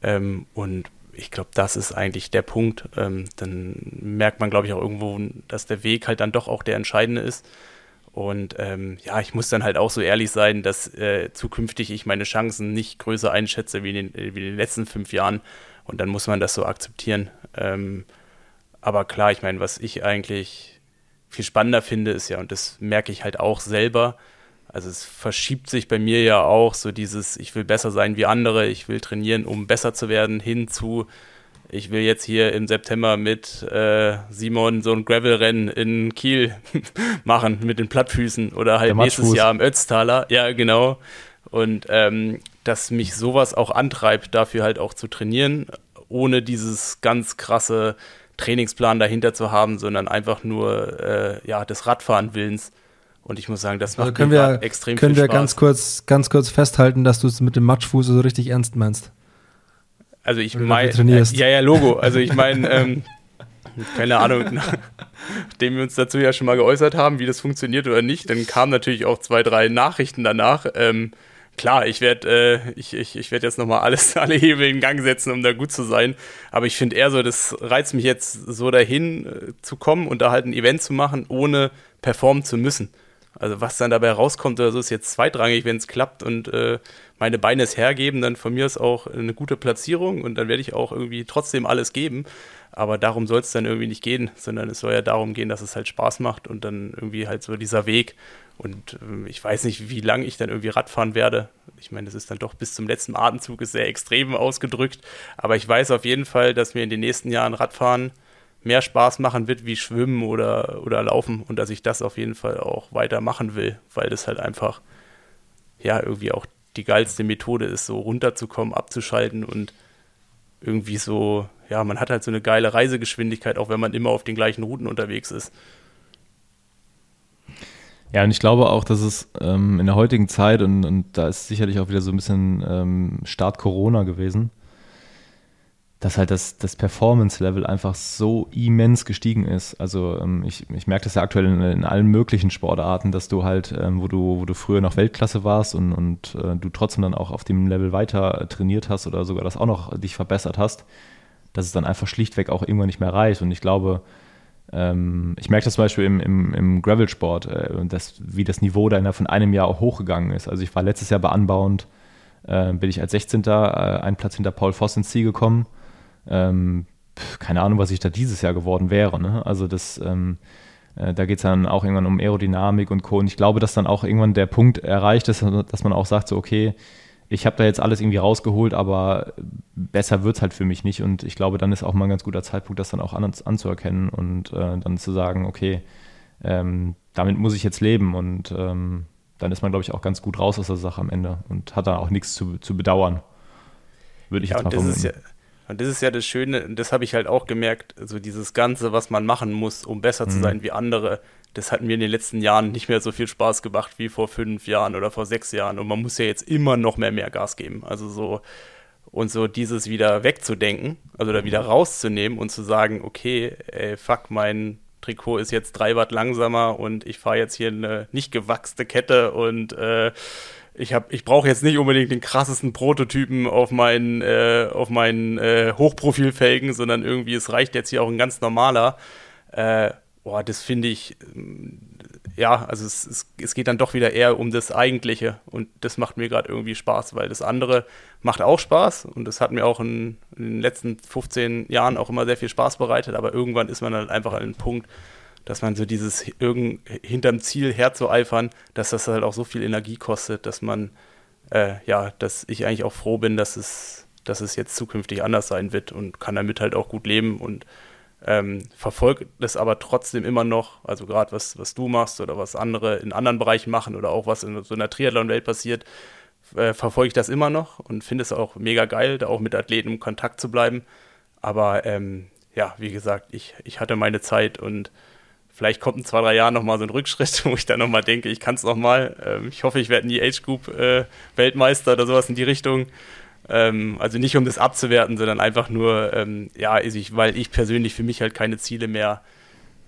Ähm, und ich glaube, das ist eigentlich der Punkt. Ähm, dann merkt man, glaube ich, auch irgendwo, dass der Weg halt dann doch auch der entscheidende ist. Und ähm, ja, ich muss dann halt auch so ehrlich sein, dass äh, zukünftig ich meine Chancen nicht größer einschätze wie in, den, wie in den letzten fünf Jahren. Und dann muss man das so akzeptieren. Ähm, aber klar, ich meine, was ich eigentlich viel spannender finde, ist ja, und das merke ich halt auch selber, also es verschiebt sich bei mir ja auch so dieses, ich will besser sein wie andere, ich will trainieren, um besser zu werden, hin zu, ich will jetzt hier im September mit äh, Simon so ein Gravel-Rennen in Kiel machen mit den Plattfüßen oder halt nächstes Jahr im Ötztaler. Ja, genau. Und ähm, dass mich sowas auch antreibt, dafür halt auch zu trainieren, ohne dieses ganz krasse Trainingsplan dahinter zu haben, sondern einfach nur äh, ja, des Radfahren Willens. Und ich muss sagen, das macht also können wir, extrem können viel Spaß. Können wir ganz kurz, ganz kurz festhalten, dass du es mit dem Matschfuß so richtig ernst meinst? Also ich meine, äh, ja, ja, Logo. Also ich meine, ähm, keine Ahnung, nachdem wir uns dazu ja schon mal geäußert haben, wie das funktioniert oder nicht, dann kamen natürlich auch zwei, drei Nachrichten danach. Ähm, klar, ich werde äh, ich, ich, ich werd jetzt nochmal alles, alle Hebel in Gang setzen, um da gut zu sein. Aber ich finde eher so, das reizt mich jetzt so dahin äh, zu kommen und da halt ein Event zu machen, ohne performen zu müssen. Also was dann dabei rauskommt oder so, ist jetzt zweitrangig, wenn es klappt und äh, meine Beine es hergeben, dann von mir ist auch eine gute Platzierung und dann werde ich auch irgendwie trotzdem alles geben. Aber darum soll es dann irgendwie nicht gehen, sondern es soll ja darum gehen, dass es halt Spaß macht und dann irgendwie halt so dieser Weg. Und äh, ich weiß nicht, wie lange ich dann irgendwie Radfahren werde. Ich meine, das ist dann doch bis zum letzten Atemzug ist sehr extrem ausgedrückt. Aber ich weiß auf jeden Fall, dass mir in den nächsten Jahren Radfahren mehr Spaß machen wird wie Schwimmen oder, oder Laufen und dass ich das auf jeden Fall auch weitermachen will, weil das halt einfach ja irgendwie auch die geilste Methode ist, so runterzukommen, abzuschalten und irgendwie so, ja, man hat halt so eine geile Reisegeschwindigkeit, auch wenn man immer auf den gleichen Routen unterwegs ist. Ja, und ich glaube auch, dass es ähm, in der heutigen Zeit, und, und da ist sicherlich auch wieder so ein bisschen ähm, Start Corona gewesen, dass halt das, das Performance-Level einfach so immens gestiegen ist. Also ähm, ich, ich merke das ja aktuell in, in, allen möglichen Sportarten, dass du halt, ähm, wo du, wo du früher noch Weltklasse warst und, und äh, du trotzdem dann auch auf dem Level weiter trainiert hast oder sogar das auch noch dich verbessert hast, dass es dann einfach schlichtweg auch irgendwann nicht mehr reicht. Und ich glaube, ähm, ich merke das zum Beispiel im, im, im Gravel-Sport, äh, das, wie das Niveau da von einem Jahr auch hochgegangen ist. Also ich war letztes Jahr bei Unbound, äh, bin ich als 16. Äh, einen Platz hinter Paul Voss ins Ziel gekommen ähm, keine Ahnung, was ich da dieses Jahr geworden wäre. Ne? Also das, ähm, äh, da geht es dann auch irgendwann um Aerodynamik und Co. Und ich glaube, dass dann auch irgendwann der Punkt erreicht ist, dass man auch sagt, so, okay, ich habe da jetzt alles irgendwie rausgeholt, aber besser wird es halt für mich nicht. Und ich glaube, dann ist auch mal ein ganz guter Zeitpunkt, das dann auch an, anzuerkennen und äh, dann zu sagen, okay, ähm, damit muss ich jetzt leben. Und ähm, dann ist man, glaube ich, auch ganz gut raus aus der Sache am Ende und hat da auch nichts zu, zu bedauern. Würde ich jetzt ja, mal vermuten. Ja, und das ist ja das Schöne, und das habe ich halt auch gemerkt, so dieses Ganze, was man machen muss, um besser mhm. zu sein wie andere, das hat mir in den letzten Jahren nicht mehr so viel Spaß gemacht wie vor fünf Jahren oder vor sechs Jahren. Und man muss ja jetzt immer noch mehr, mehr Gas geben. Also so, und so dieses wieder wegzudenken, also da wieder rauszunehmen und zu sagen, okay, ey, fuck, mein Trikot ist jetzt drei Watt langsamer und ich fahre jetzt hier eine nicht gewachste Kette und äh, ich habe, ich brauche jetzt nicht unbedingt den krassesten Prototypen auf meinen, äh, auf meinen äh, Hochprofilfelgen, sondern irgendwie es reicht jetzt hier auch ein ganz normaler. Äh, boah, das finde ich, ähm, ja, also es, es, es, geht dann doch wieder eher um das Eigentliche und das macht mir gerade irgendwie Spaß, weil das andere macht auch Spaß und das hat mir auch in, in, den letzten 15 Jahren auch immer sehr viel Spaß bereitet, aber irgendwann ist man dann einfach an einem Punkt, dass man so dieses irgend hinterm Ziel herzueifern, dass das halt auch so viel Energie kostet, dass man, äh, ja, dass ich eigentlich auch froh bin, dass es, dass es jetzt zukünftig anders sein wird und kann damit halt auch gut leben und ähm, verfolge das aber trotzdem immer noch, also gerade was, was du machst oder was andere in anderen Bereichen machen oder auch was in so einer Triathlon-Welt passiert, äh, verfolge ich das immer noch und finde es auch mega geil, da auch mit Athleten im Kontakt zu bleiben. Aber ähm, ja, wie gesagt, ich, ich hatte meine Zeit und vielleicht kommt in zwei, drei Jahren nochmal so ein Rückschritt, wo ich dann nochmal denke, ich kann es nochmal. Ähm, ich hoffe, ich werde in die Age Group äh, Weltmeister oder sowas in die Richtung. Ähm, also nicht um das abzuwerten, sondern einfach nur, ähm, ja, ich, weil ich persönlich für mich halt keine Ziele mehr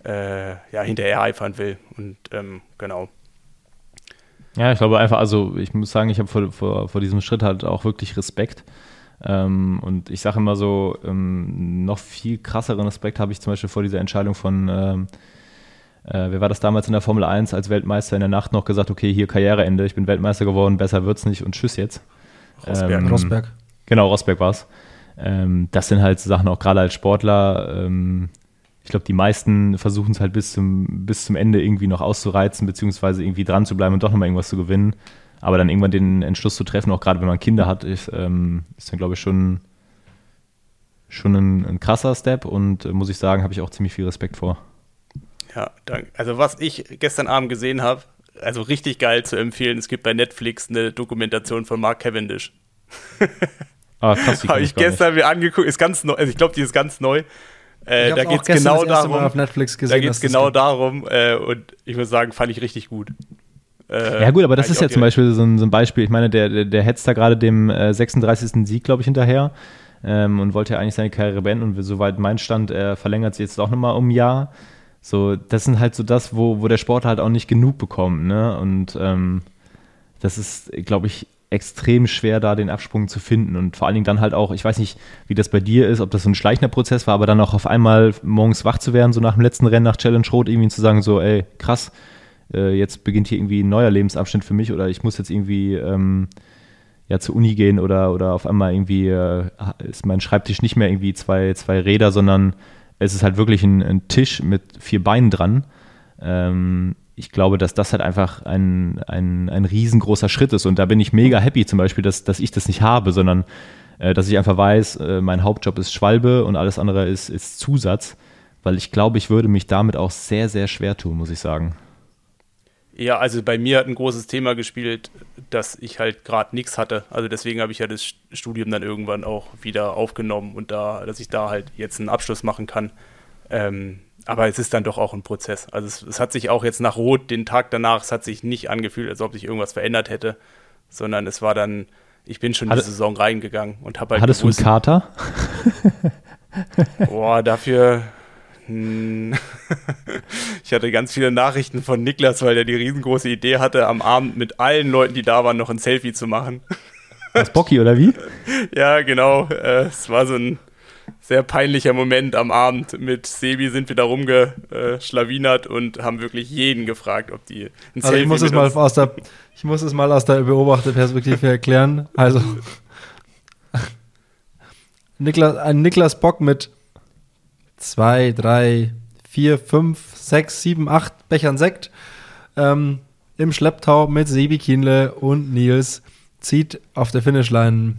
äh, ja, hinterher eifern will. Und ähm, genau. Ja, ich glaube einfach, also ich muss sagen, ich habe vor, vor, vor diesem Schritt halt auch wirklich Respekt. Ähm, und ich sage immer so, ähm, noch viel krasseren Respekt habe ich zum Beispiel vor dieser Entscheidung von, ähm, äh, wer war das damals in der Formel 1 als Weltmeister in der Nacht noch gesagt, okay, hier Karriereende, ich bin Weltmeister geworden, besser wird's nicht und tschüss jetzt. Rosberg. Ähm, Rosberg. Genau, Rosberg war es. Ähm, das sind halt Sachen auch gerade als Sportler. Ähm, ich glaube, die meisten versuchen es halt bis zum, bis zum Ende irgendwie noch auszureizen, beziehungsweise irgendwie dran zu bleiben und doch nochmal irgendwas zu gewinnen. Aber dann irgendwann den Entschluss zu treffen, auch gerade wenn man Kinder hat, ist, ähm, ist dann, glaube ich, schon, schon ein, ein krasser Step und äh, muss ich sagen, habe ich auch ziemlich viel Respekt vor. Ja, danke. Also was ich gestern Abend gesehen habe, also richtig geil zu empfehlen. Es gibt bei Netflix eine Dokumentation von Mark Cavendish. ah, krass. Habe ich gestern mir angeguckt, ist ganz neu, also ich glaube, die ist ganz neu. Äh, da geht es genau darum. auf Netflix gesehen, da geht es genau darum äh, und ich muss sagen, fand ich richtig gut. Äh, ja gut, aber das ist ja zum Beispiel so ein, so ein, Beispiel. Ich meine, der, der, der hetzt da gerade dem 36. Äh, Sieg, glaube ich, hinterher ähm, und wollte ja eigentlich seine Karriere beenden und soweit mein Stand, er verlängert sie jetzt auch nochmal um ein Jahr. So, das sind halt so das, wo, wo der Sport halt auch nicht genug bekommt, ne? Und ähm, das ist, glaube ich, extrem schwer, da den Absprung zu finden. Und vor allen Dingen dann halt auch, ich weiß nicht, wie das bei dir ist, ob das so ein schleichender Prozess war, aber dann auch auf einmal morgens wach zu werden, so nach dem letzten Rennen nach Challenge Road, irgendwie zu sagen, so, ey, krass, äh, jetzt beginnt hier irgendwie ein neuer Lebensabschnitt für mich oder ich muss jetzt irgendwie ähm, ja zur Uni gehen oder, oder auf einmal irgendwie äh, ist mein Schreibtisch nicht mehr irgendwie zwei, zwei Räder, sondern es ist halt wirklich ein, ein Tisch mit vier Beinen dran. Ähm, ich glaube, dass das halt einfach ein, ein, ein riesengroßer Schritt ist. Und da bin ich mega happy zum Beispiel, dass, dass ich das nicht habe, sondern äh, dass ich einfach weiß, äh, mein Hauptjob ist Schwalbe und alles andere ist, ist Zusatz. Weil ich glaube, ich würde mich damit auch sehr, sehr schwer tun, muss ich sagen. Ja, also bei mir hat ein großes Thema gespielt, dass ich halt gerade nichts hatte. Also deswegen habe ich ja das Studium dann irgendwann auch wieder aufgenommen und da, dass ich da halt jetzt einen Abschluss machen kann. Ähm, aber es ist dann doch auch ein Prozess. Also es, es, hat sich auch jetzt nach Rot, den Tag danach, es hat sich nicht angefühlt, als ob sich irgendwas verändert hätte, sondern es war dann, ich bin schon in die Saison reingegangen und habe halt. Hattest gewusst, du einen Kater? Boah, dafür. ich hatte ganz viele Nachrichten von Niklas, weil er die riesengroße Idee hatte, am Abend mit allen Leuten, die da waren, noch ein Selfie zu machen. Das Bocky oder wie? ja, genau. Äh, es war so ein sehr peinlicher Moment am Abend. Mit Sebi sind wir da rumgeschlawinert und haben wirklich jeden gefragt, ob die ein also Selfie ich muss es mal aus der Ich muss es mal aus der Beobachterperspektive erklären. Also Niklas, ein Niklas Bock mit zwei, drei, vier, fünf, sechs, sieben, acht Bechern Sekt ähm, im Schlepptau mit Sebi Kienle und Nils zieht auf der Finishline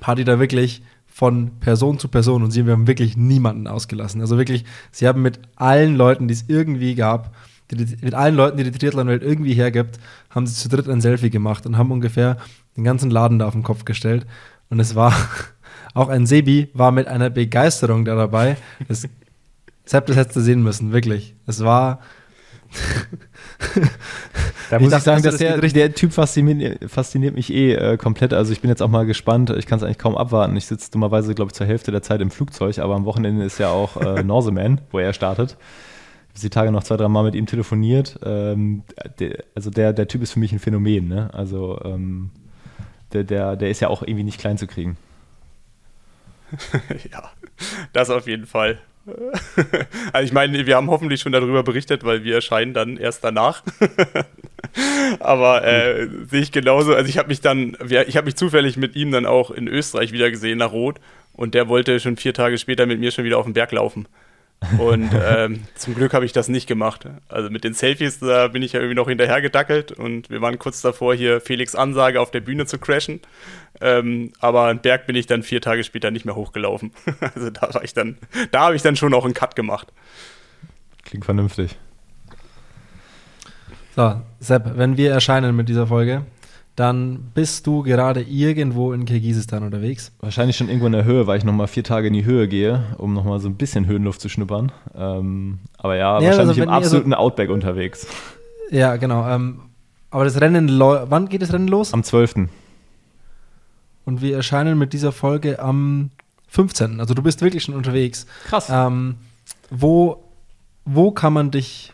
Party da wirklich von Person zu Person und sie haben wirklich niemanden ausgelassen. Also wirklich, sie haben mit allen Leuten, die es irgendwie gab, die, mit allen Leuten, die die Triathlon-Welt irgendwie hergibt, haben sie zu dritt ein Selfie gemacht und haben ungefähr den ganzen Laden da auf den Kopf gestellt. Und es war auch ein Sebi war mit einer Begeisterung da dabei. Das, das hättest du sehen müssen, wirklich. Es war. da muss ich, ich sagen, dass der, der Typ fasziniert, fasziniert mich eh äh, komplett. Also ich bin jetzt auch mal gespannt. Ich kann es eigentlich kaum abwarten. Ich sitze dummerweise, glaube ich, zur Hälfte der Zeit im Flugzeug, aber am Wochenende ist ja auch äh, Norseman, wo er startet. die Tage noch zwei, drei Mal mit ihm telefoniert. Ähm, der, also der, der Typ ist für mich ein Phänomen. Ne? Also ähm, der, der, der ist ja auch irgendwie nicht klein zu kriegen. ja, das auf jeden Fall. also ich meine, wir haben hoffentlich schon darüber berichtet, weil wir erscheinen dann erst danach. Aber äh, sehe ich genauso. Also ich habe mich dann, ich habe mich zufällig mit ihm dann auch in Österreich wieder gesehen nach Rot und der wollte schon vier Tage später mit mir schon wieder auf den Berg laufen. Und ähm, zum Glück habe ich das nicht gemacht. Also mit den Selfies, da bin ich ja irgendwie noch hinterhergedackelt und wir waren kurz davor, hier Felix Ansage auf der Bühne zu crashen. Ähm, aber einen Berg bin ich dann vier Tage später nicht mehr hochgelaufen. also da war ich dann, da habe ich dann schon auch einen Cut gemacht. Klingt vernünftig. So, Sepp, wenn wir erscheinen mit dieser Folge, dann bist du gerade irgendwo in Kirgisistan unterwegs. Wahrscheinlich schon irgendwo in der Höhe, weil ich nochmal vier Tage in die Höhe gehe, um nochmal so ein bisschen Höhenluft zu schnuppern. Ähm, aber ja, ja wahrscheinlich also im absoluten also, Outback unterwegs. Ja, genau. Ähm, aber das Rennen, wann geht das Rennen los? Am 12. Und wir erscheinen mit dieser Folge am 15. Also du bist wirklich schon unterwegs. Krass. Ähm, wo, wo kann man dich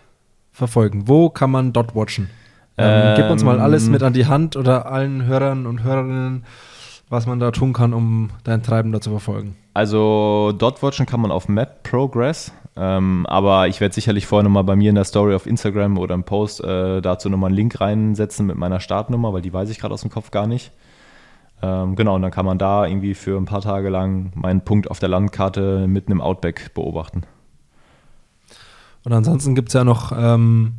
verfolgen? Wo kann man dort watchen? Ähm, gib uns mal alles mit an die Hand oder allen Hörern und Hörerinnen, was man da tun kann, um dein Treiben da zu verfolgen. Also dort watchen kann man auf Map Progress, ähm, aber ich werde sicherlich vorher nochmal bei mir in der Story auf Instagram oder im Post äh, dazu nochmal einen Link reinsetzen mit meiner Startnummer, weil die weiß ich gerade aus dem Kopf gar nicht. Ähm, genau, und dann kann man da irgendwie für ein paar Tage lang meinen Punkt auf der Landkarte mitten im Outback beobachten. Und ansonsten gibt es ja noch ähm,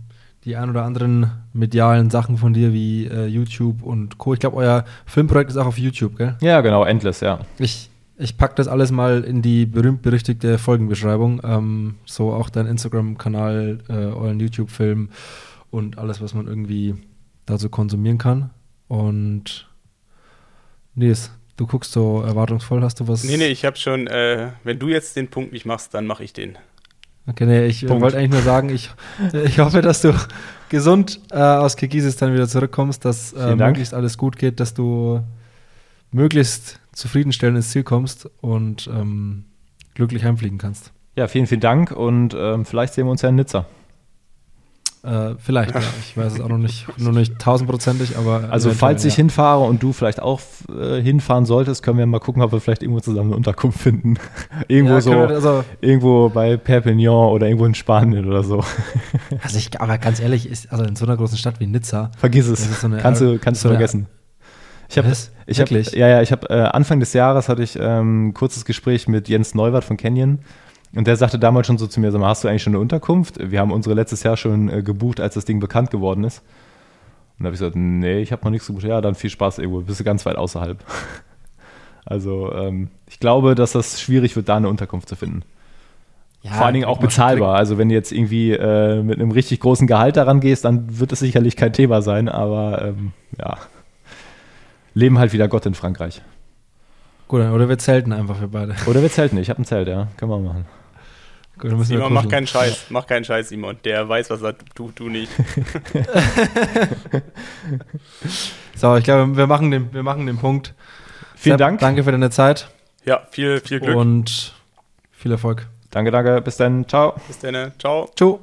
die ein oder anderen medialen Sachen von dir wie äh, YouTube und Co. Ich glaube, euer Filmprojekt ist auch auf YouTube, gell? Ja, genau, Endless, ja. Ich, ich packe das alles mal in die berühmt-berüchtigte Folgenbeschreibung. Ähm, so auch dein Instagram-Kanal, äh, euren YouTube-Film und alles, was man irgendwie dazu konsumieren kann. Und Nils, du guckst so erwartungsvoll, hast du was? Nee, nee, ich habe schon, äh, wenn du jetzt den Punkt nicht machst, dann mache ich den. Okay, nee, ich wollte eigentlich nur sagen, ich, ich hoffe, dass du gesund äh, aus Kirgisistan wieder zurückkommst, dass äh, möglichst alles gut geht, dass du möglichst zufriedenstellend ins Ziel kommst und ähm, glücklich heimfliegen kannst. Ja, vielen, vielen Dank und ähm, vielleicht sehen wir uns ja in Nizza. Äh, vielleicht, ja. Ich weiß es auch noch nicht, nur nicht tausendprozentig, aber. Also, falls ich ja. hinfahre und du vielleicht auch äh, hinfahren solltest, können wir mal gucken, ob wir vielleicht irgendwo zusammen eine Unterkunft finden. irgendwo ja, so, also, irgendwo bei Perpignan oder irgendwo in Spanien oder so. also, ich, aber ganz ehrlich, ist, also in so einer großen Stadt wie Nizza. Vergiss es. So kannst du, kannst so du vergessen. Ich habe, ich habe, ja, ja, ich habe äh, Anfang des Jahres hatte ich ähm, ein kurzes Gespräch mit Jens Neuwart von Canyon und der sagte damals schon so zu mir, sag mal, hast du eigentlich schon eine Unterkunft? Wir haben unsere letztes Jahr schon äh, gebucht, als das Ding bekannt geworden ist. Und da habe ich gesagt, nee, ich habe noch nichts gebucht. Ja, dann viel Spaß irgendwo, bist du ganz weit außerhalb. also ähm, ich glaube, dass das schwierig wird, da eine Unterkunft zu finden. Ja, Vor allen Dingen auch bezahlbar. Also wenn du jetzt irgendwie äh, mit einem richtig großen Gehalt daran gehst, dann wird es sicherlich kein Thema sein. Aber ähm, ja, leben halt wieder Gott in Frankreich. Gut, oder wir zelten einfach für beide. Oder wir zelten. Ich habe ein Zelt, ja. Können wir machen. Simon, mach keinen Scheiß. Mach keinen Scheiß, Simon. Der weiß, was er tut, du nicht. so, ich glaube, wir machen den, wir machen den Punkt. Vielen Sepp, Dank. Danke für deine Zeit. Ja, viel, viel Glück. Und viel Erfolg. Danke, danke. Bis dann. Ciao. Bis dann. Ciao. Ciao.